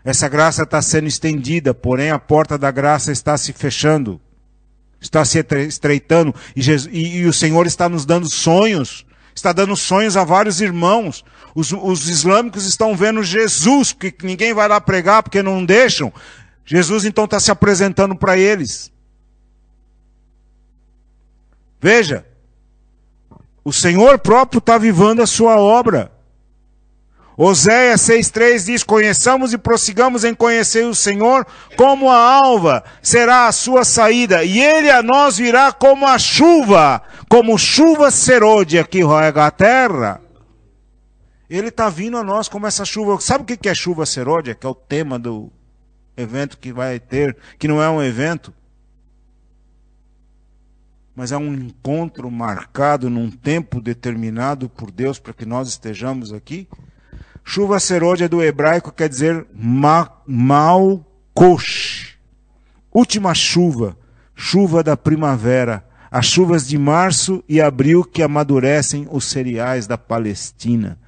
Essa graça está sendo estendida, porém a porta da graça está se fechando, está se estreitando, e, Jesus, e, e o Senhor está nos dando sonhos, está dando sonhos a vários irmãos. Os, os islâmicos estão vendo Jesus, que ninguém vai lá pregar porque não deixam. Jesus então está se apresentando para eles. Veja, o Senhor próprio está vivando a sua obra. Oséias 6,3 diz: Conheçamos e prossigamos em conhecer o Senhor, como a alva será a sua saída, e ele a nós virá como a chuva, como chuva serôdia que roega a terra. Ele está vindo a nós como essa chuva. Sabe o que é chuva serôdia? Que é o tema do evento que vai ter, que não é um evento mas é um encontro marcado num tempo determinado por Deus para que nós estejamos aqui. Chuva serôdia do hebraico quer dizer malkosh. Última chuva, chuva da primavera, as chuvas de março e abril que amadurecem os cereais da Palestina.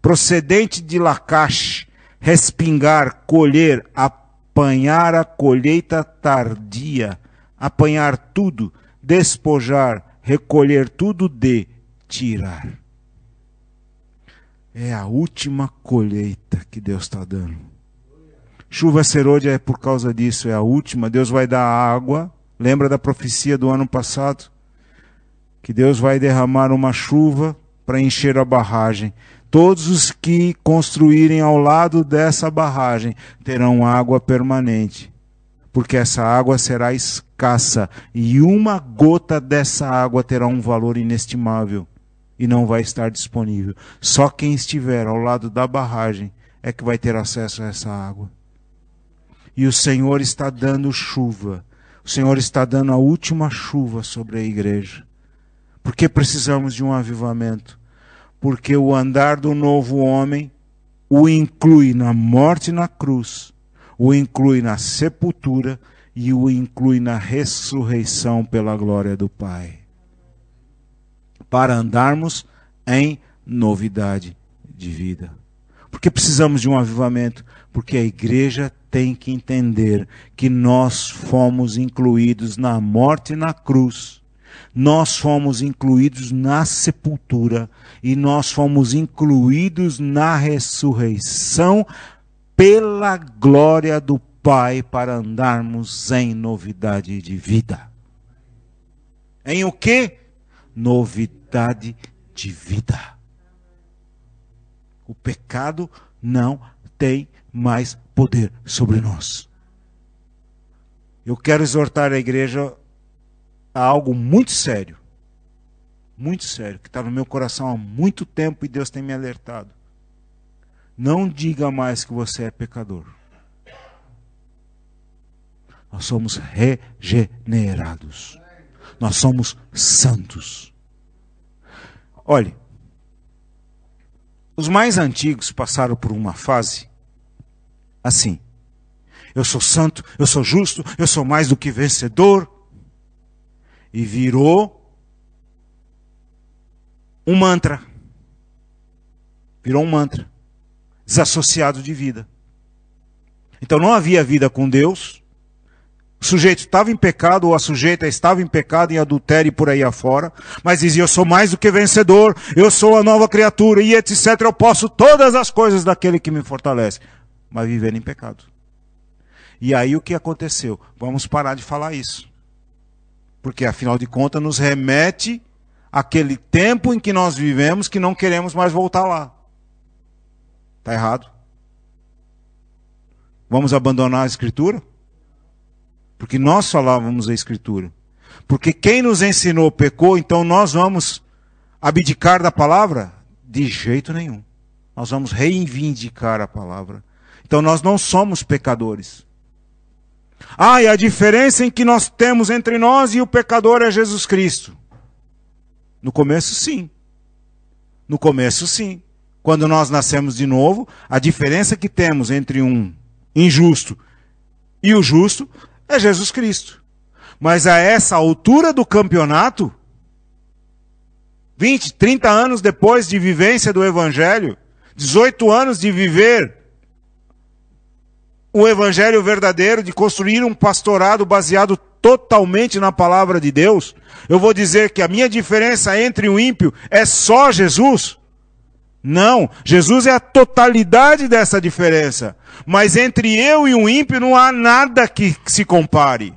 Procedente de Lacash, respingar, colher, apanhar a colheita tardia, apanhar tudo, despojar, recolher tudo de tirar. É a última colheita que Deus está dando. Chuva serôdia é por causa disso, é a última. Deus vai dar água. Lembra da profecia do ano passado? Que Deus vai derramar uma chuva para encher a barragem. Todos os que construírem ao lado dessa barragem terão água permanente, porque essa água será escassa e uma gota dessa água terá um valor inestimável e não vai estar disponível. Só quem estiver ao lado da barragem é que vai ter acesso a essa água. E o Senhor está dando chuva. O Senhor está dando a última chuva sobre a igreja. Porque precisamos de um avivamento porque o andar do novo homem o inclui na morte na cruz, o inclui na sepultura e o inclui na ressurreição pela glória do Pai. Para andarmos em novidade de vida. Porque precisamos de um avivamento? Porque a igreja tem que entender que nós fomos incluídos na morte na cruz nós fomos incluídos na sepultura e nós fomos incluídos na ressurreição pela glória do Pai para andarmos em novidade de vida. Em o que? Novidade de vida. O pecado não tem mais poder sobre nós. Eu quero exortar a igreja a algo muito sério. Muito sério, que está no meu coração há muito tempo e Deus tem me alertado. Não diga mais que você é pecador. Nós somos regenerados. Nós somos santos. Olhe, os mais antigos passaram por uma fase assim. Eu sou santo, eu sou justo, eu sou mais do que vencedor e virou um mantra. Virou um mantra. Desassociado de vida. Então não havia vida com Deus. O sujeito estava em pecado, ou a sujeita estava em pecado, em adultério e por aí afora, mas dizia: Eu sou mais do que vencedor, eu sou a nova criatura, e etc. Eu posso todas as coisas daquele que me fortalece. Mas viver em pecado. E aí o que aconteceu? Vamos parar de falar isso. Porque, afinal de contas, nos remete àquele tempo em que nós vivemos que não queremos mais voltar lá. Está errado? Vamos abandonar a Escritura? Porque nós falávamos a Escritura. Porque quem nos ensinou pecou, então nós vamos abdicar da palavra? De jeito nenhum. Nós vamos reivindicar a palavra. Então nós não somos pecadores. Ah, e a diferença em que nós temos entre nós e o pecador é Jesus Cristo. No começo, sim. No começo, sim. Quando nós nascemos de novo, a diferença que temos entre um injusto e o justo é Jesus Cristo. Mas a essa altura do campeonato, 20, 30 anos depois de vivência do Evangelho, 18 anos de viver o evangelho verdadeiro, de construir um pastorado baseado totalmente na palavra de Deus, eu vou dizer que a minha diferença entre o ímpio é só Jesus? Não, Jesus é a totalidade dessa diferença. Mas entre eu e o ímpio não há nada que se compare.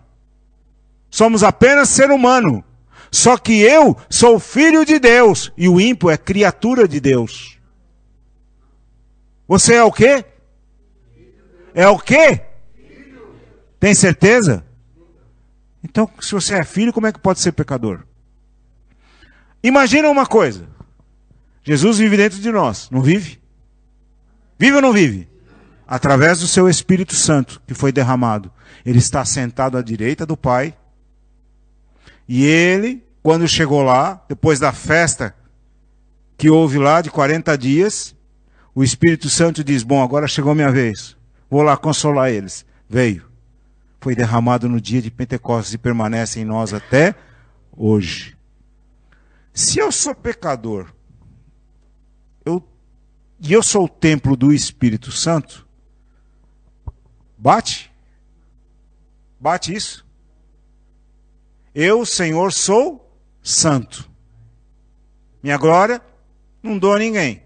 Somos apenas ser humano. Só que eu sou filho de Deus e o ímpio é criatura de Deus. Você é o quê? É o quê? Tem certeza? Então, se você é filho, como é que pode ser pecador? Imagina uma coisa. Jesus vive dentro de nós, não vive? Vive ou não vive? Através do seu Espírito Santo que foi derramado. Ele está sentado à direita do Pai. E ele, quando chegou lá, depois da festa que houve lá de 40 dias, o Espírito Santo diz: Bom, agora chegou minha vez. Vou lá consolar eles. Veio. Foi derramado no dia de Pentecostes e permanece em nós até hoje. Se eu sou pecador, e eu sou o templo do Espírito Santo, bate? Bate isso? Eu, Senhor, sou santo. Minha glória não dou a ninguém.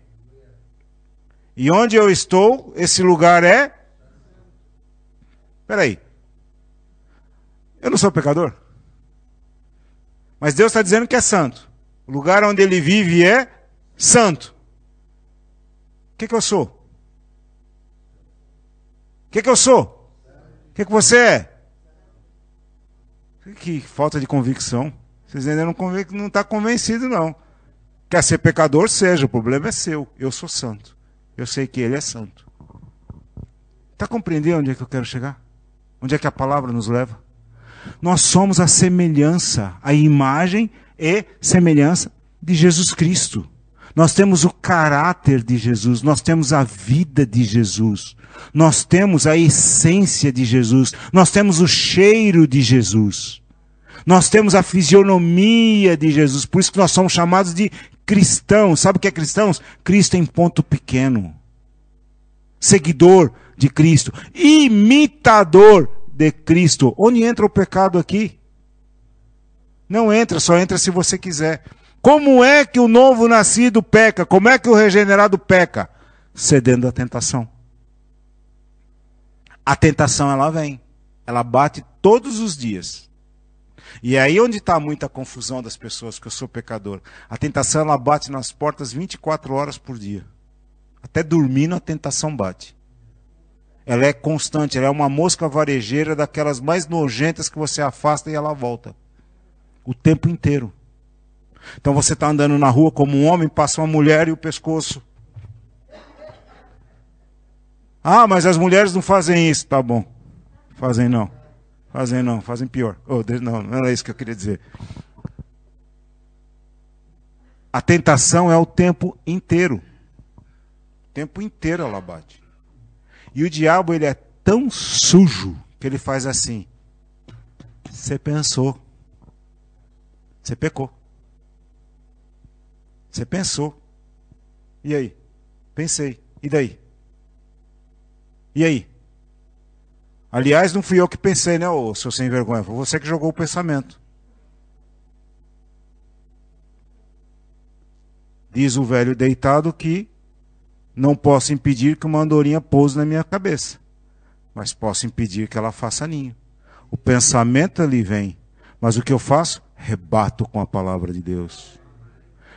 E onde eu estou, esse lugar é Peraí. Eu não sou pecador? Mas Deus está dizendo que é santo. O lugar onde ele vive é santo. O que, que eu sou? O que, que eu sou? O que, que você é? Que falta de convicção. Vocês ainda não estão não tá convencido, não. Quer ser pecador, seja, o problema é seu. Eu sou santo. Eu sei que ele é santo. Está compreendendo onde é que eu quero chegar? Onde é que a palavra nos leva? Nós somos a semelhança, a imagem e semelhança de Jesus Cristo. Nós temos o caráter de Jesus, nós temos a vida de Jesus, nós temos a essência de Jesus, nós temos o cheiro de Jesus, nós temos a fisionomia de Jesus, por isso que nós somos chamados de cristãos. Sabe o que é cristãos? Cristo em ponto pequeno. Seguidor de Cristo, imitador de Cristo. Onde entra o pecado aqui? Não entra, só entra se você quiser. Como é que o novo nascido peca? Como é que o regenerado peca? Cedendo à tentação. A tentação ela vem, ela bate todos os dias. E é aí onde está muita confusão das pessoas, que eu sou pecador. A tentação ela bate nas portas 24 horas por dia. Até dormindo a tentação bate. Ela é constante, ela é uma mosca varejeira daquelas mais nojentas que você afasta e ela volta. O tempo inteiro. Então você está andando na rua como um homem, passa uma mulher e o pescoço. Ah, mas as mulheres não fazem isso. Tá bom. Fazem não. Fazem não, fazem pior. Oh, não, não era isso que eu queria dizer. A tentação é o tempo inteiro. O tempo inteiro ela bate. E o diabo, ele é tão sujo que ele faz assim. Você pensou. Você pecou. Você pensou. E aí? Pensei. E daí? E aí? Aliás, não fui eu que pensei, né, ô seu sem vergonha? Foi você que jogou o pensamento. Diz o velho deitado que não posso impedir que uma andorinha pouse na minha cabeça, mas posso impedir que ela faça ninho. O pensamento ali vem, mas o que eu faço? Rebato com a palavra de Deus.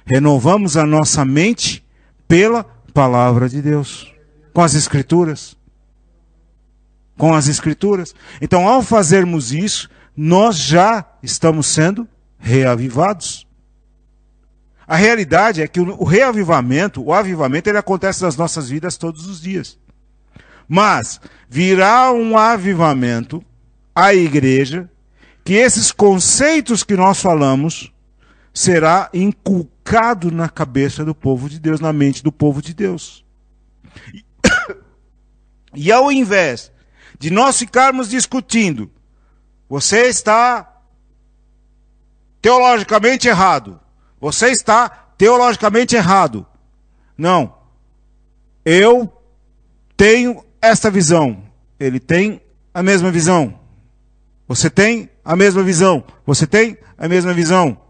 Renovamos a nossa mente pela palavra de Deus, com as Escrituras com as Escrituras. Então, ao fazermos isso, nós já estamos sendo reavivados. A realidade é que o reavivamento, o avivamento, ele acontece nas nossas vidas todos os dias. Mas virá um avivamento à igreja que esses conceitos que nós falamos será inculcado na cabeça do povo de Deus, na mente do povo de Deus. E ao invés de nós ficarmos discutindo, você está teologicamente errado. Você está teologicamente errado. Não. Eu tenho esta visão. Ele tem a mesma visão. Você tem a mesma visão. Você tem a mesma visão.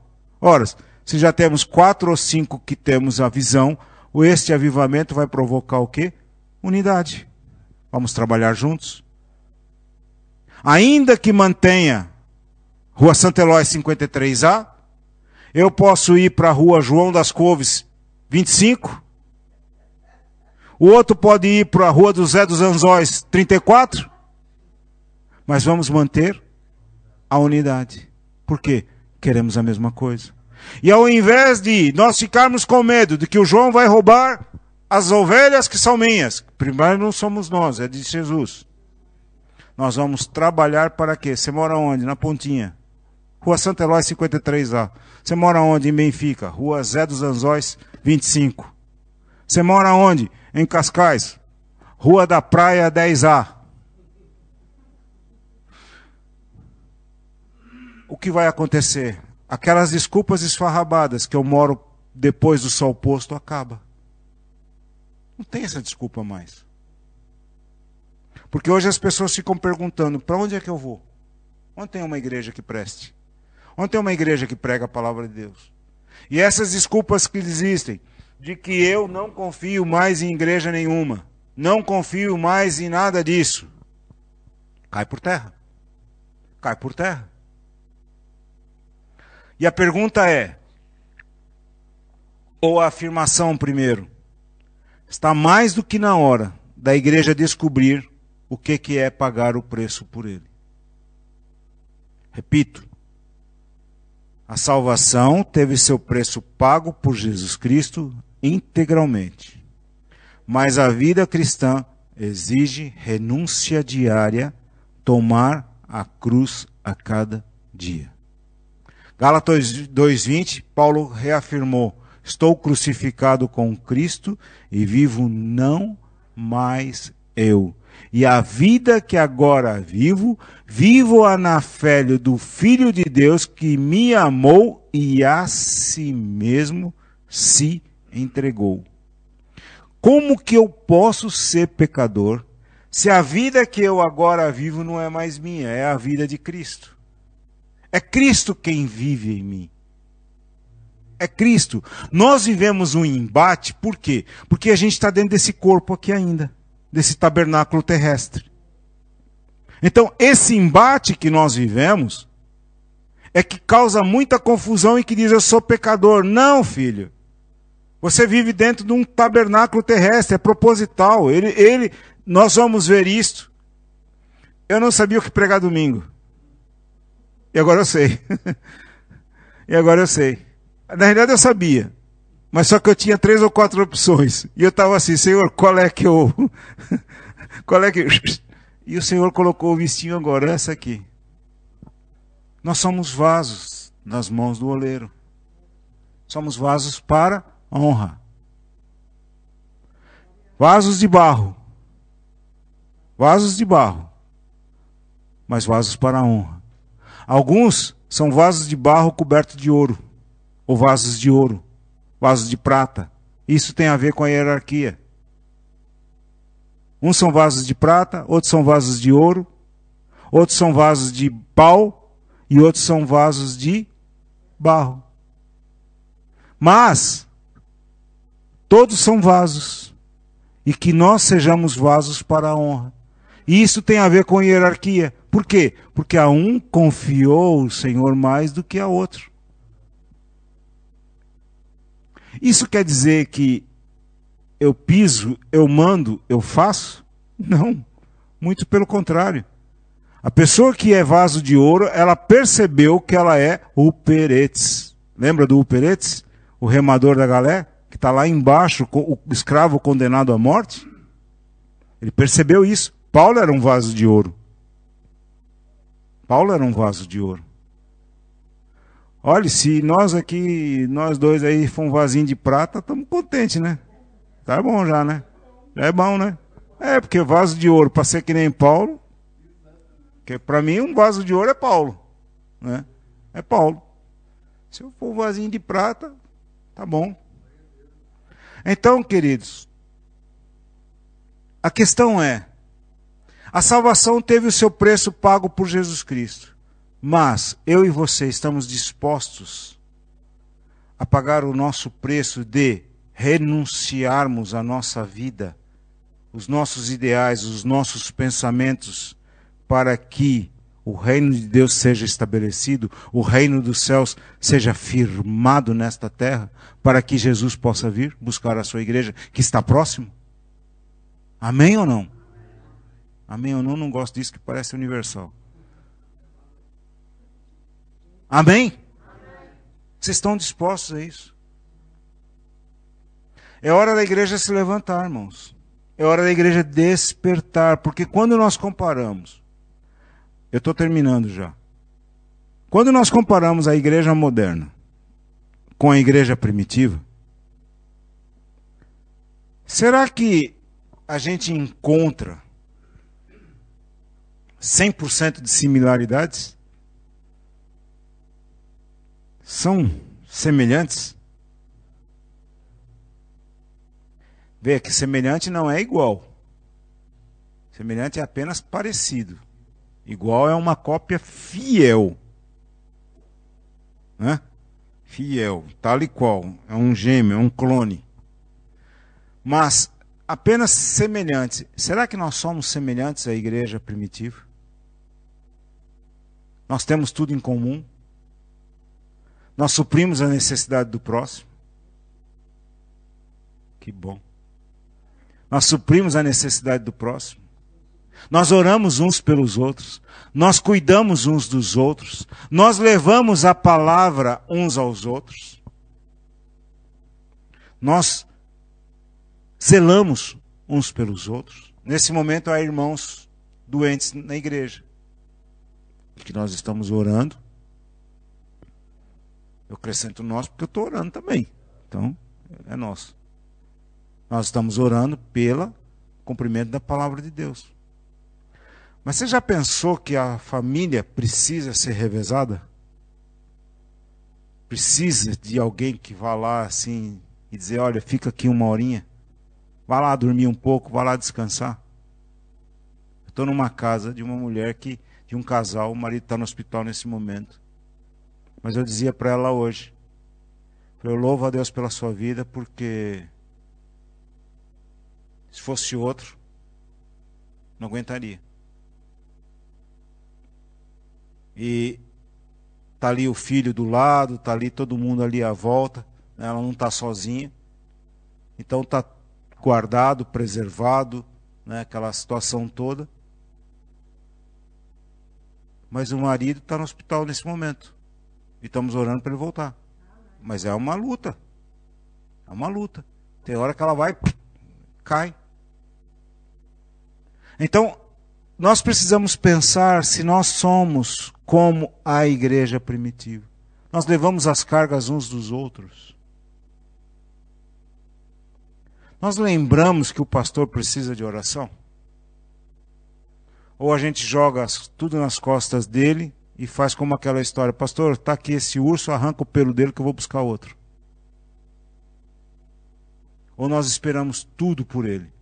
Ora, se já temos quatro ou cinco que temos a visão, este avivamento vai provocar o quê? Unidade. Vamos trabalhar juntos ainda que mantenha Rua Santa Eloy 53A, eu posso ir para a Rua João das Couves 25. O outro pode ir para a Rua do Zé dos Anzóis 34. Mas vamos manter a unidade. Por quê? Queremos a mesma coisa. E ao invés de nós ficarmos com medo de que o João vai roubar as ovelhas que são minhas, primeiro não somos nós, é de Jesus. Nós vamos trabalhar para quê? Você mora onde? Na Pontinha. Rua Santa Eloy 53A. Você mora onde? Em Benfica. Rua Zé dos Anzóis 25. Você mora onde? Em Cascais. Rua da Praia 10A. O que vai acontecer? Aquelas desculpas esfarrabadas que eu moro depois do sol posto acaba. Não tem essa desculpa mais. Porque hoje as pessoas ficam perguntando: para onde é que eu vou? Onde tem uma igreja que preste? Onde tem uma igreja que prega a palavra de Deus? E essas desculpas que existem, de que eu não confio mais em igreja nenhuma, não confio mais em nada disso. cai por terra. Cai por terra. E a pergunta é: ou a afirmação primeiro? Está mais do que na hora da igreja descobrir o que, que é pagar o preço por ele. Repito, a salvação teve seu preço pago por Jesus Cristo integralmente. Mas a vida cristã exige renúncia diária, tomar a cruz a cada dia. Gálatas 2:20, Paulo reafirmou: Estou crucificado com Cristo e vivo não mais eu. E a vida que agora vivo, vivo-a na fé do Filho de Deus que me amou e a si mesmo se entregou. Como que eu posso ser pecador se a vida que eu agora vivo não é mais minha, é a vida de Cristo? É Cristo quem vive em mim. É Cristo. Nós vivemos um embate, por quê? Porque a gente está dentro desse corpo aqui ainda, desse tabernáculo terrestre. Então, esse embate que nós vivemos é que causa muita confusão e que diz: Eu sou pecador. Não, filho. Você vive dentro de um tabernáculo terrestre, é proposital. Ele, ele, nós vamos ver isto. Eu não sabia o que pregar domingo. E agora eu sei. e agora eu sei. Na realidade eu sabia. Mas só que eu tinha três ou quatro opções. E eu estava assim, Senhor, qual é que eu. qual é que. E o Senhor colocou o vestinho agora, essa aqui. Nós somos vasos nas mãos do oleiro. Somos vasos para honra. Vasos de barro. Vasos de barro. Mas vasos para honra. Alguns são vasos de barro cobertos de ouro. Ou vasos de ouro. Vasos de prata. Isso tem a ver com a hierarquia. Uns são vasos de prata, outros são vasos de ouro, outros são vasos de pau e outros são vasos de barro. Mas Todos são vasos. E que nós sejamos vasos para a honra. E isso tem a ver com hierarquia. Por quê? Porque a um confiou o Senhor mais do que a outro. Isso quer dizer que eu piso, eu mando, eu faço? Não. Muito pelo contrário. A pessoa que é vaso de ouro, ela percebeu que ela é o Peretes. Lembra do Uperetes? O remador da galé? que está lá embaixo, o escravo condenado à morte. Ele percebeu isso. Paulo era um vaso de ouro. Paulo era um vaso de ouro. Olha, se nós aqui, nós dois aí, for um vasinho de prata, estamos contentes, né? Tá bom já, né? Já é bom, né? É, porque vaso de ouro, para ser que nem Paulo, que para mim um vaso de ouro é Paulo, né? É Paulo. Se eu for um vasinho de prata, tá bom. Então, queridos, a questão é: a salvação teve o seu preço pago por Jesus Cristo, mas eu e você estamos dispostos a pagar o nosso preço de renunciarmos à nossa vida, os nossos ideais, os nossos pensamentos, para que o reino de Deus seja estabelecido, o reino dos céus seja firmado nesta terra, para que Jesus possa vir buscar a sua igreja, que está próximo? Amém ou não? Amém ou não? Não gosto disso que parece universal. Amém? Vocês estão dispostos a isso? É hora da igreja se levantar, irmãos. É hora da igreja despertar, porque quando nós comparamos eu estou terminando já. Quando nós comparamos a igreja moderna com a igreja primitiva, será que a gente encontra 100% de similaridades? São semelhantes? Veja que semelhante não é igual. Semelhante é apenas parecido. Igual é uma cópia fiel. Né? Fiel, tal e qual. É um gêmeo, é um clone. Mas apenas semelhantes. Será que nós somos semelhantes à igreja primitiva? Nós temos tudo em comum. Nós suprimos a necessidade do próximo. Que bom. Nós suprimos a necessidade do próximo. Nós oramos uns pelos outros. Nós cuidamos uns dos outros. Nós levamos a palavra uns aos outros. Nós zelamos uns pelos outros. Nesse momento há irmãos doentes na igreja. Que nós estamos orando. Eu acrescento nós porque eu estou orando também. Então, é nosso. Nós estamos orando pelo cumprimento da palavra de Deus. Mas você já pensou que a família precisa ser revezada? Precisa de alguém que vá lá assim e dizer: olha, fica aqui uma horinha, vá lá dormir um pouco, vá lá descansar. Estou numa casa de uma mulher que, de um casal, o marido está no hospital nesse momento. Mas eu dizia para ela hoje: eu louvo a Deus pela sua vida, porque se fosse outro, não aguentaria. E tá ali o filho do lado, tá ali todo mundo ali à volta, né? ela não está sozinha. Então tá guardado, preservado, né? aquela situação toda. Mas o marido está no hospital nesse momento. E estamos orando para ele voltar. Mas é uma luta. É uma luta. Tem hora que ela vai, cai. Então, nós precisamos pensar se nós somos como a igreja primitiva. Nós levamos as cargas uns dos outros. Nós lembramos que o pastor precisa de oração? Ou a gente joga tudo nas costas dele e faz como aquela história: Pastor, está aqui esse urso, arranca o pelo dele que eu vou buscar outro. Ou nós esperamos tudo por ele?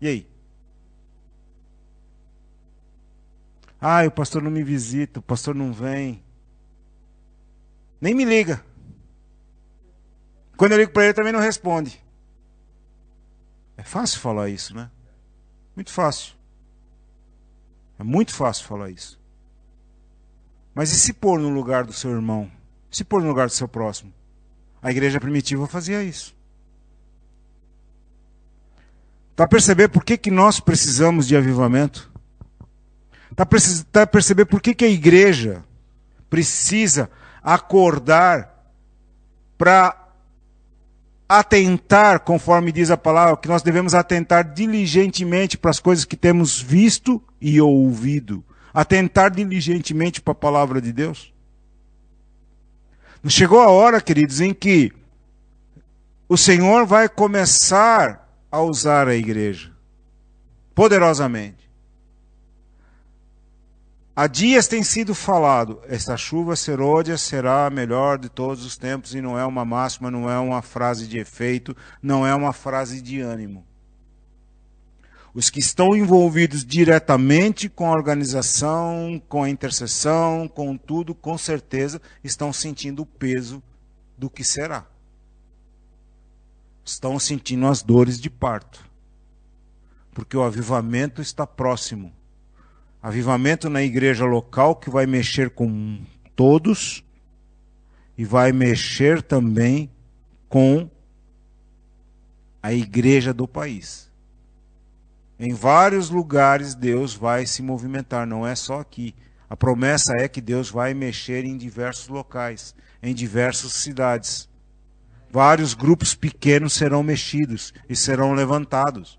E aí? Ah, o pastor não me visita, o pastor não vem. Nem me liga. Quando eu ligo para ele, também não responde. É fácil falar isso, né? Muito fácil. É muito fácil falar isso. Mas e se pôr no lugar do seu irmão? Se pôr no lugar do seu próximo? A igreja primitiva fazia isso. Para perceber por que, que nós precisamos de avivamento? Está a perceber por que, que a igreja precisa acordar para atentar, conforme diz a palavra, que nós devemos atentar diligentemente para as coisas que temos visto e ouvido. Atentar diligentemente para a palavra de Deus. Chegou a hora, queridos, em que o Senhor vai começar a usar a igreja poderosamente. Há dias tem sido falado, esta chuva serôdia será a melhor de todos os tempos, e não é uma máxima, não é uma frase de efeito, não é uma frase de ânimo. Os que estão envolvidos diretamente com a organização, com a intercessão, com tudo, com certeza estão sentindo o peso do que será. Estão sentindo as dores de parto. Porque o avivamento está próximo Avivamento na igreja local que vai mexer com todos e vai mexer também com a igreja do país. Em vários lugares Deus vai se movimentar, não é só aqui. A promessa é que Deus vai mexer em diversos locais, em diversas cidades. Vários grupos pequenos serão mexidos e serão levantados.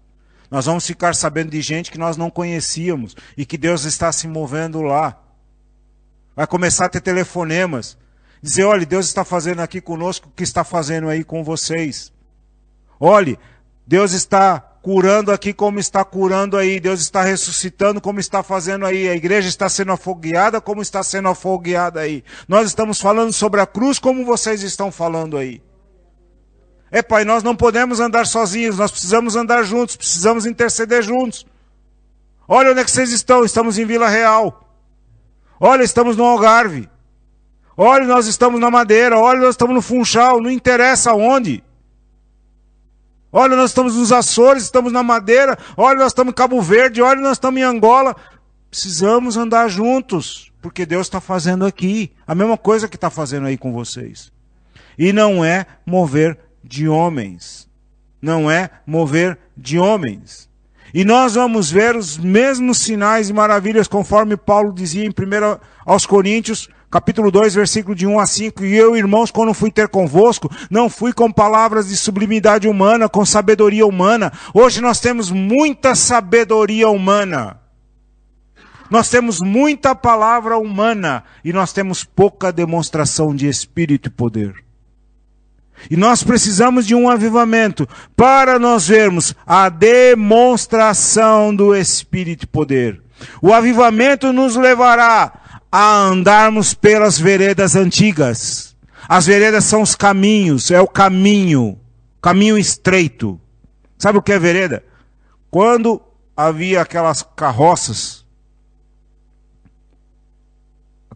Nós vamos ficar sabendo de gente que nós não conhecíamos e que Deus está se movendo lá. Vai começar a ter telefonemas. Dizer, olha, Deus está fazendo aqui conosco o que está fazendo aí com vocês. Olhe, Deus está curando aqui como está curando aí. Deus está ressuscitando como está fazendo aí. A igreja está sendo afogueada como está sendo afogueada aí. Nós estamos falando sobre a cruz como vocês estão falando aí. É, Pai, nós não podemos andar sozinhos, nós precisamos andar juntos, precisamos interceder juntos. Olha onde é que vocês estão, estamos em Vila Real. Olha, estamos no Algarve. Olha, nós estamos na Madeira. Olha, nós estamos no Funchal, não interessa onde. Olha, nós estamos nos Açores, estamos na Madeira. Olha, nós estamos em Cabo Verde. Olha, nós estamos em Angola. Precisamos andar juntos, porque Deus está fazendo aqui a mesma coisa que está fazendo aí com vocês. E não é mover de homens. Não é mover de homens. E nós vamos ver os mesmos sinais e maravilhas, conforme Paulo dizia em 1 aos Coríntios, capítulo 2, versículo de 1 a 5. E eu, irmãos, quando fui ter convosco, não fui com palavras de sublimidade humana, com sabedoria humana. Hoje nós temos muita sabedoria humana. Nós temos muita palavra humana e nós temos pouca demonstração de espírito e poder. E nós precisamos de um avivamento para nós vermos a demonstração do espírito e poder. O avivamento nos levará a andarmos pelas veredas antigas. As veredas são os caminhos, é o caminho, caminho estreito. Sabe o que é vereda? Quando havia aquelas carroças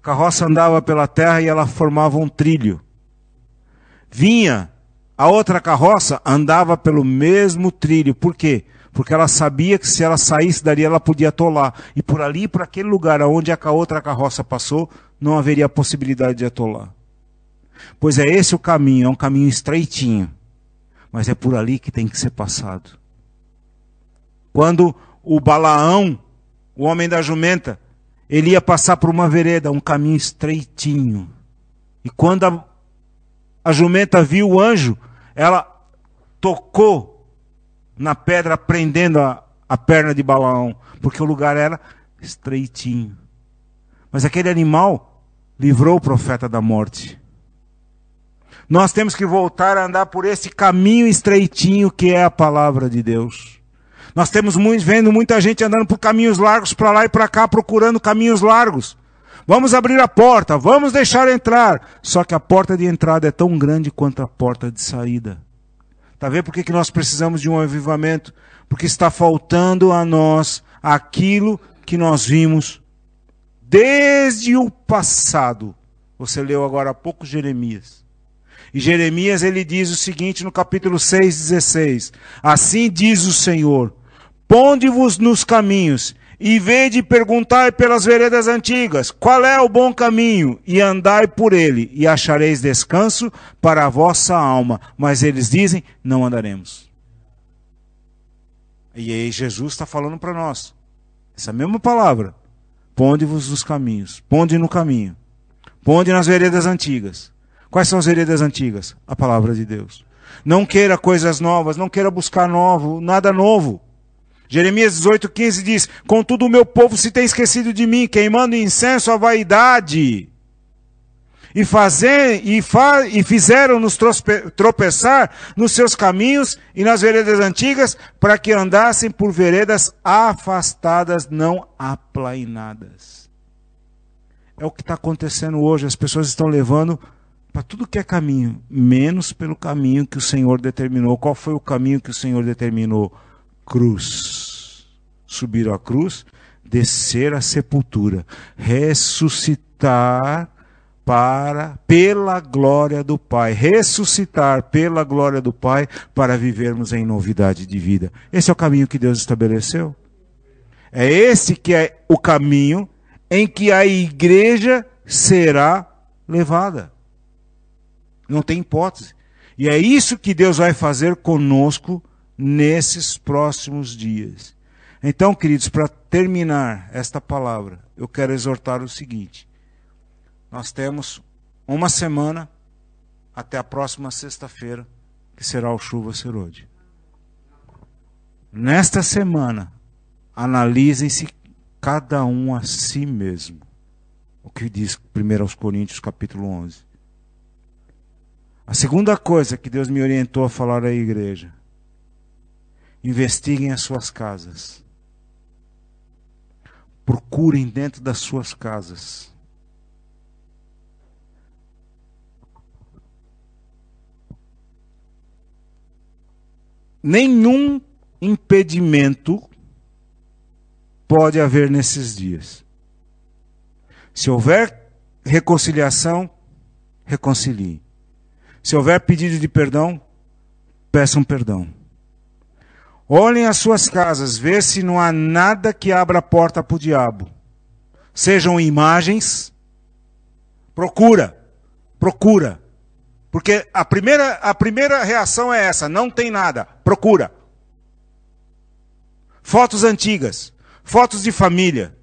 carroça andava pela terra e ela formava um trilho. Vinha a outra carroça, andava pelo mesmo trilho. Por quê? Porque ela sabia que se ela saísse dali, ela podia atolar. E por ali, por aquele lugar onde a outra carroça passou, não haveria possibilidade de atolar. Pois é esse o caminho, é um caminho estreitinho. Mas é por ali que tem que ser passado. Quando o Balaão, o homem da jumenta, ele ia passar por uma vereda, um caminho estreitinho. E quando a, a jumenta viu o anjo, ela tocou na pedra, prendendo a, a perna de Balaão, porque o lugar era estreitinho. Mas aquele animal livrou o profeta da morte. Nós temos que voltar a andar por esse caminho estreitinho que é a palavra de Deus. Nós temos muito, vendo muita gente andando por caminhos largos para lá e para cá, procurando caminhos largos. Vamos abrir a porta, vamos deixar entrar. Só que a porta de entrada é tão grande quanto a porta de saída. Está vendo por que, que nós precisamos de um avivamento? Porque está faltando a nós aquilo que nós vimos desde o passado. Você leu agora há pouco Jeremias. E Jeremias ele diz o seguinte no capítulo 6, 16: Assim diz o Senhor: Ponde-vos nos caminhos, e vede perguntai pelas veredas antigas, qual é o bom caminho, e andai por ele, e achareis descanso para a vossa alma. Mas eles dizem, não andaremos. E aí Jesus está falando para nós, essa mesma palavra, ponde-vos nos caminhos, ponde no caminho, ponde nas veredas antigas. Quais são as veredas antigas? A palavra de Deus. Não queira coisas novas, não queira buscar novo, nada novo. Jeremias 18,15 diz: Contudo, o meu povo se tem esquecido de mim, queimando incenso à vaidade. E, fazer, e, fa, e fizeram-nos tropeçar nos seus caminhos e nas veredas antigas, para que andassem por veredas afastadas, não aplainadas. É o que está acontecendo hoje. As pessoas estão levando para tudo que é caminho, menos pelo caminho que o Senhor determinou. Qual foi o caminho que o Senhor determinou? Cruz. Subir à cruz, descer à sepultura, ressuscitar para pela glória do Pai, ressuscitar pela glória do Pai para vivermos em novidade de vida. Esse é o caminho que Deus estabeleceu. É esse que é o caminho em que a igreja será levada. Não tem hipótese. E é isso que Deus vai fazer conosco nesses próximos dias. Então, queridos, para terminar esta palavra, eu quero exortar o seguinte: nós temos uma semana até a próxima sexta-feira, que será o Chuva Serode. Nesta semana, analisem-se cada um a si mesmo. O que diz 1 Coríntios capítulo 11. A segunda coisa que Deus me orientou a falar à igreja Investiguem as suas casas. Procurem dentro das suas casas. Nenhum impedimento pode haver nesses dias. Se houver reconciliação, reconcilie. Se houver pedido de perdão, peçam perdão. Olhem as suas casas, vê se não há nada que abra a porta para o diabo. sejam imagens, procura, procura. Porque a primeira, a primeira reação é essa: não tem nada, procura. Fotos antigas, fotos de família.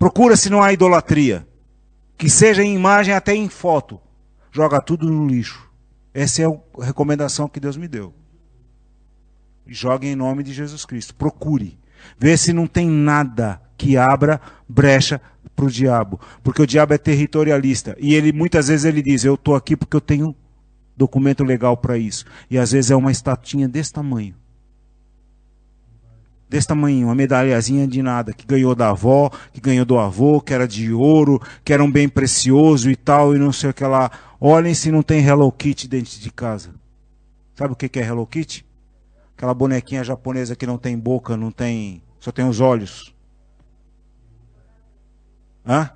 Procura se não há idolatria. Que seja em imagem até em foto. Joga tudo no lixo. Essa é a recomendação que Deus me deu. Jogue em nome de Jesus Cristo. Procure. Vê se não tem nada que abra brecha para o diabo. Porque o diabo é territorialista. E ele muitas vezes ele diz: Eu estou aqui porque eu tenho documento legal para isso. E às vezes é uma estatinha desse tamanho desse tamanho, uma medalhazinha de nada, que ganhou da avó, que ganhou do avô, que era de ouro, que era um bem precioso e tal, e não sei o que lá. Olhem se não tem Hello Kitty dentro de casa. Sabe o que é Hello Kitty? Aquela bonequinha japonesa que não tem boca, não tem. só tem os olhos. Hã?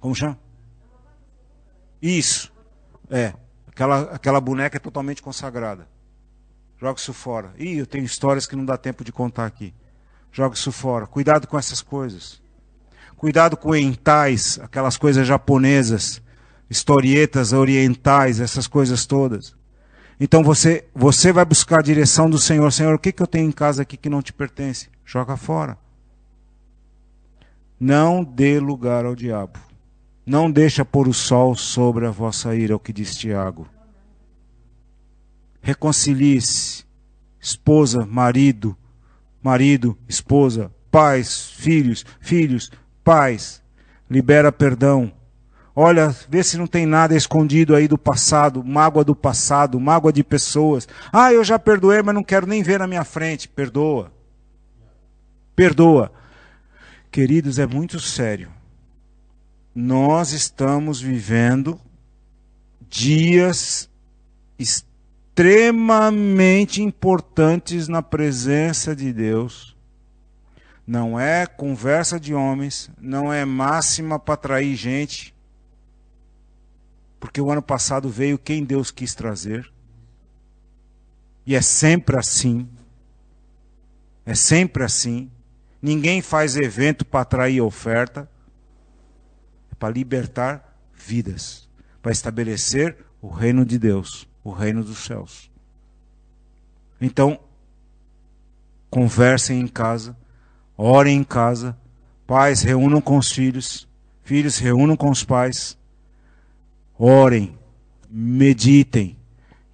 Como chama? Isso. É. Aquela, aquela boneca é totalmente consagrada. Joga isso fora. Ih, eu tenho histórias que não dá tempo de contar aqui. Joga isso fora. Cuidado com essas coisas. Cuidado com entais, aquelas coisas japonesas, historietas orientais, essas coisas todas. Então você, você vai buscar a direção do Senhor. Senhor, o que, que eu tenho em casa aqui que não te pertence? Joga fora. Não dê lugar ao diabo. Não deixa pôr o sol sobre a vossa ira, é o que diz Tiago reconcilie-se. Esposa, marido, marido, esposa, pais, filhos, filhos, pais. Libera perdão. Olha, vê se não tem nada escondido aí do passado, mágoa do passado, mágoa de pessoas. Ah, eu já perdoei, mas não quero nem ver na minha frente. Perdoa. Perdoa. Queridos, é muito sério. Nós estamos vivendo dias extremamente importantes na presença de Deus. Não é conversa de homens, não é máxima para atrair gente. Porque o ano passado veio quem Deus quis trazer. E é sempre assim. É sempre assim. Ninguém faz evento para atrair oferta. É para libertar vidas. Para estabelecer o reino de Deus o reino dos céus. Então, conversem em casa, orem em casa, pais reúnam com os filhos, filhos reúnam com os pais, orem, meditem,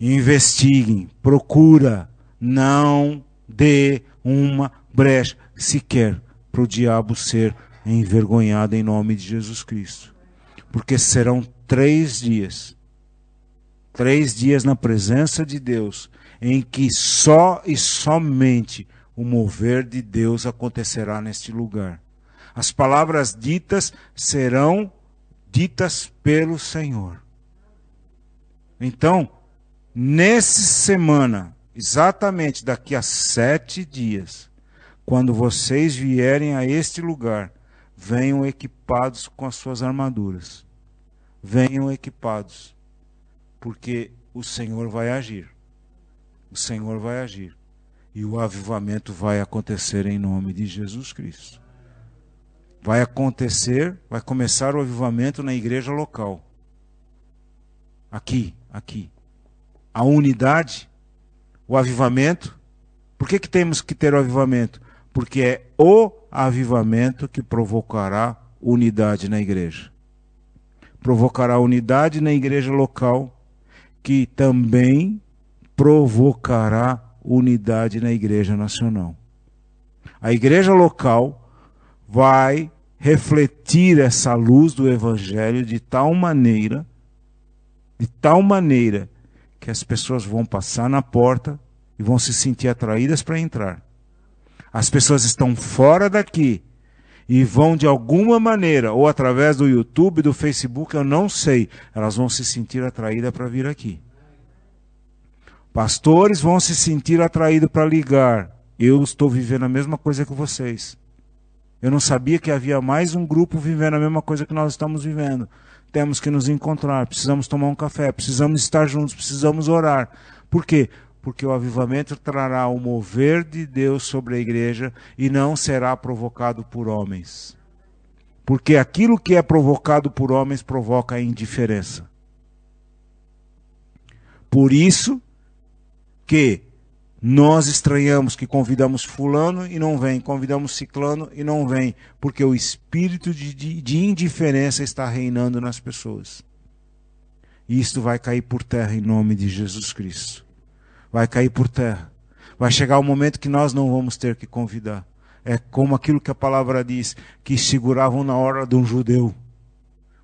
investiguem, procura, não dê uma brecha sequer para o diabo ser envergonhado em nome de Jesus Cristo. Porque serão três dias três dias na presença de Deus, em que só e somente o mover de Deus acontecerá neste lugar. As palavras ditas serão ditas pelo Senhor. Então, nessa semana, exatamente daqui a sete dias, quando vocês vierem a este lugar, venham equipados com as suas armaduras. Venham equipados porque o Senhor vai agir. O Senhor vai agir. E o avivamento vai acontecer em nome de Jesus Cristo. Vai acontecer, vai começar o avivamento na igreja local. Aqui, aqui. A unidade, o avivamento. Por que, que temos que ter o avivamento? Porque é o avivamento que provocará unidade na igreja. Provocará unidade na igreja local que também provocará unidade na Igreja Nacional. A Igreja local vai refletir essa luz do Evangelho de tal maneira, de tal maneira, que as pessoas vão passar na porta e vão se sentir atraídas para entrar. As pessoas estão fora daqui e vão de alguma maneira, ou através do YouTube, do Facebook, eu não sei, elas vão se sentir atraídas para vir aqui. Pastores vão se sentir atraídos para ligar. Eu estou vivendo a mesma coisa que vocês. Eu não sabia que havia mais um grupo vivendo a mesma coisa que nós estamos vivendo. Temos que nos encontrar, precisamos tomar um café, precisamos estar juntos, precisamos orar. Por quê? porque o avivamento trará o mover de Deus sobre a igreja e não será provocado por homens. Porque aquilo que é provocado por homens provoca a indiferença. Por isso que nós estranhamos que convidamos fulano e não vem, convidamos ciclano e não vem, porque o espírito de, de, de indiferença está reinando nas pessoas. E isto vai cair por terra em nome de Jesus Cristo. Vai cair por terra. Vai chegar o um momento que nós não vamos ter que convidar. É como aquilo que a palavra diz, que seguravam na hora de um judeu.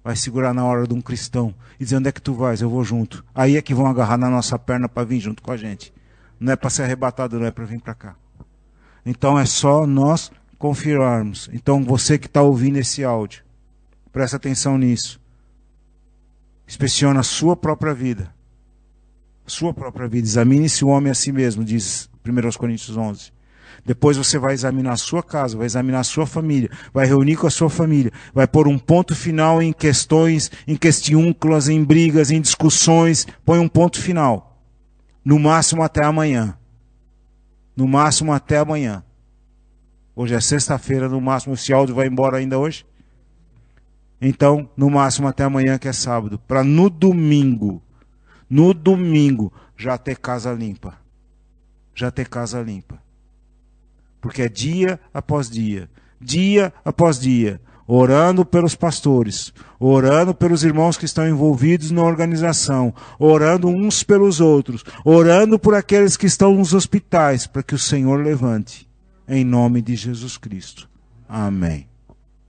Vai segurar na hora de um cristão. E dizer, onde é que tu vais? Eu vou junto. Aí é que vão agarrar na nossa perna para vir junto com a gente. Não é para ser arrebatado, não é para vir para cá. Então é só nós confirmarmos. Então você que está ouvindo esse áudio, presta atenção nisso. Inspeciona a sua própria vida. Sua própria vida. Examine-se o homem a si mesmo, diz 1 Coríntios 11. Depois você vai examinar a sua casa, vai examinar a sua família, vai reunir com a sua família, vai pôr um ponto final em questões, em questiúnculas, em brigas, em discussões. Põe um ponto final. No máximo até amanhã. No máximo até amanhã. Hoje é sexta-feira, no máximo. Esse áudio vai embora ainda hoje? Então, no máximo até amanhã, que é sábado. Para no domingo, no domingo, já ter casa limpa. Já ter casa limpa. Porque é dia após dia. Dia após dia orando pelos pastores, orando pelos irmãos que estão envolvidos na organização, orando uns pelos outros, orando por aqueles que estão nos hospitais, para que o Senhor levante, em nome de Jesus Cristo. Amém.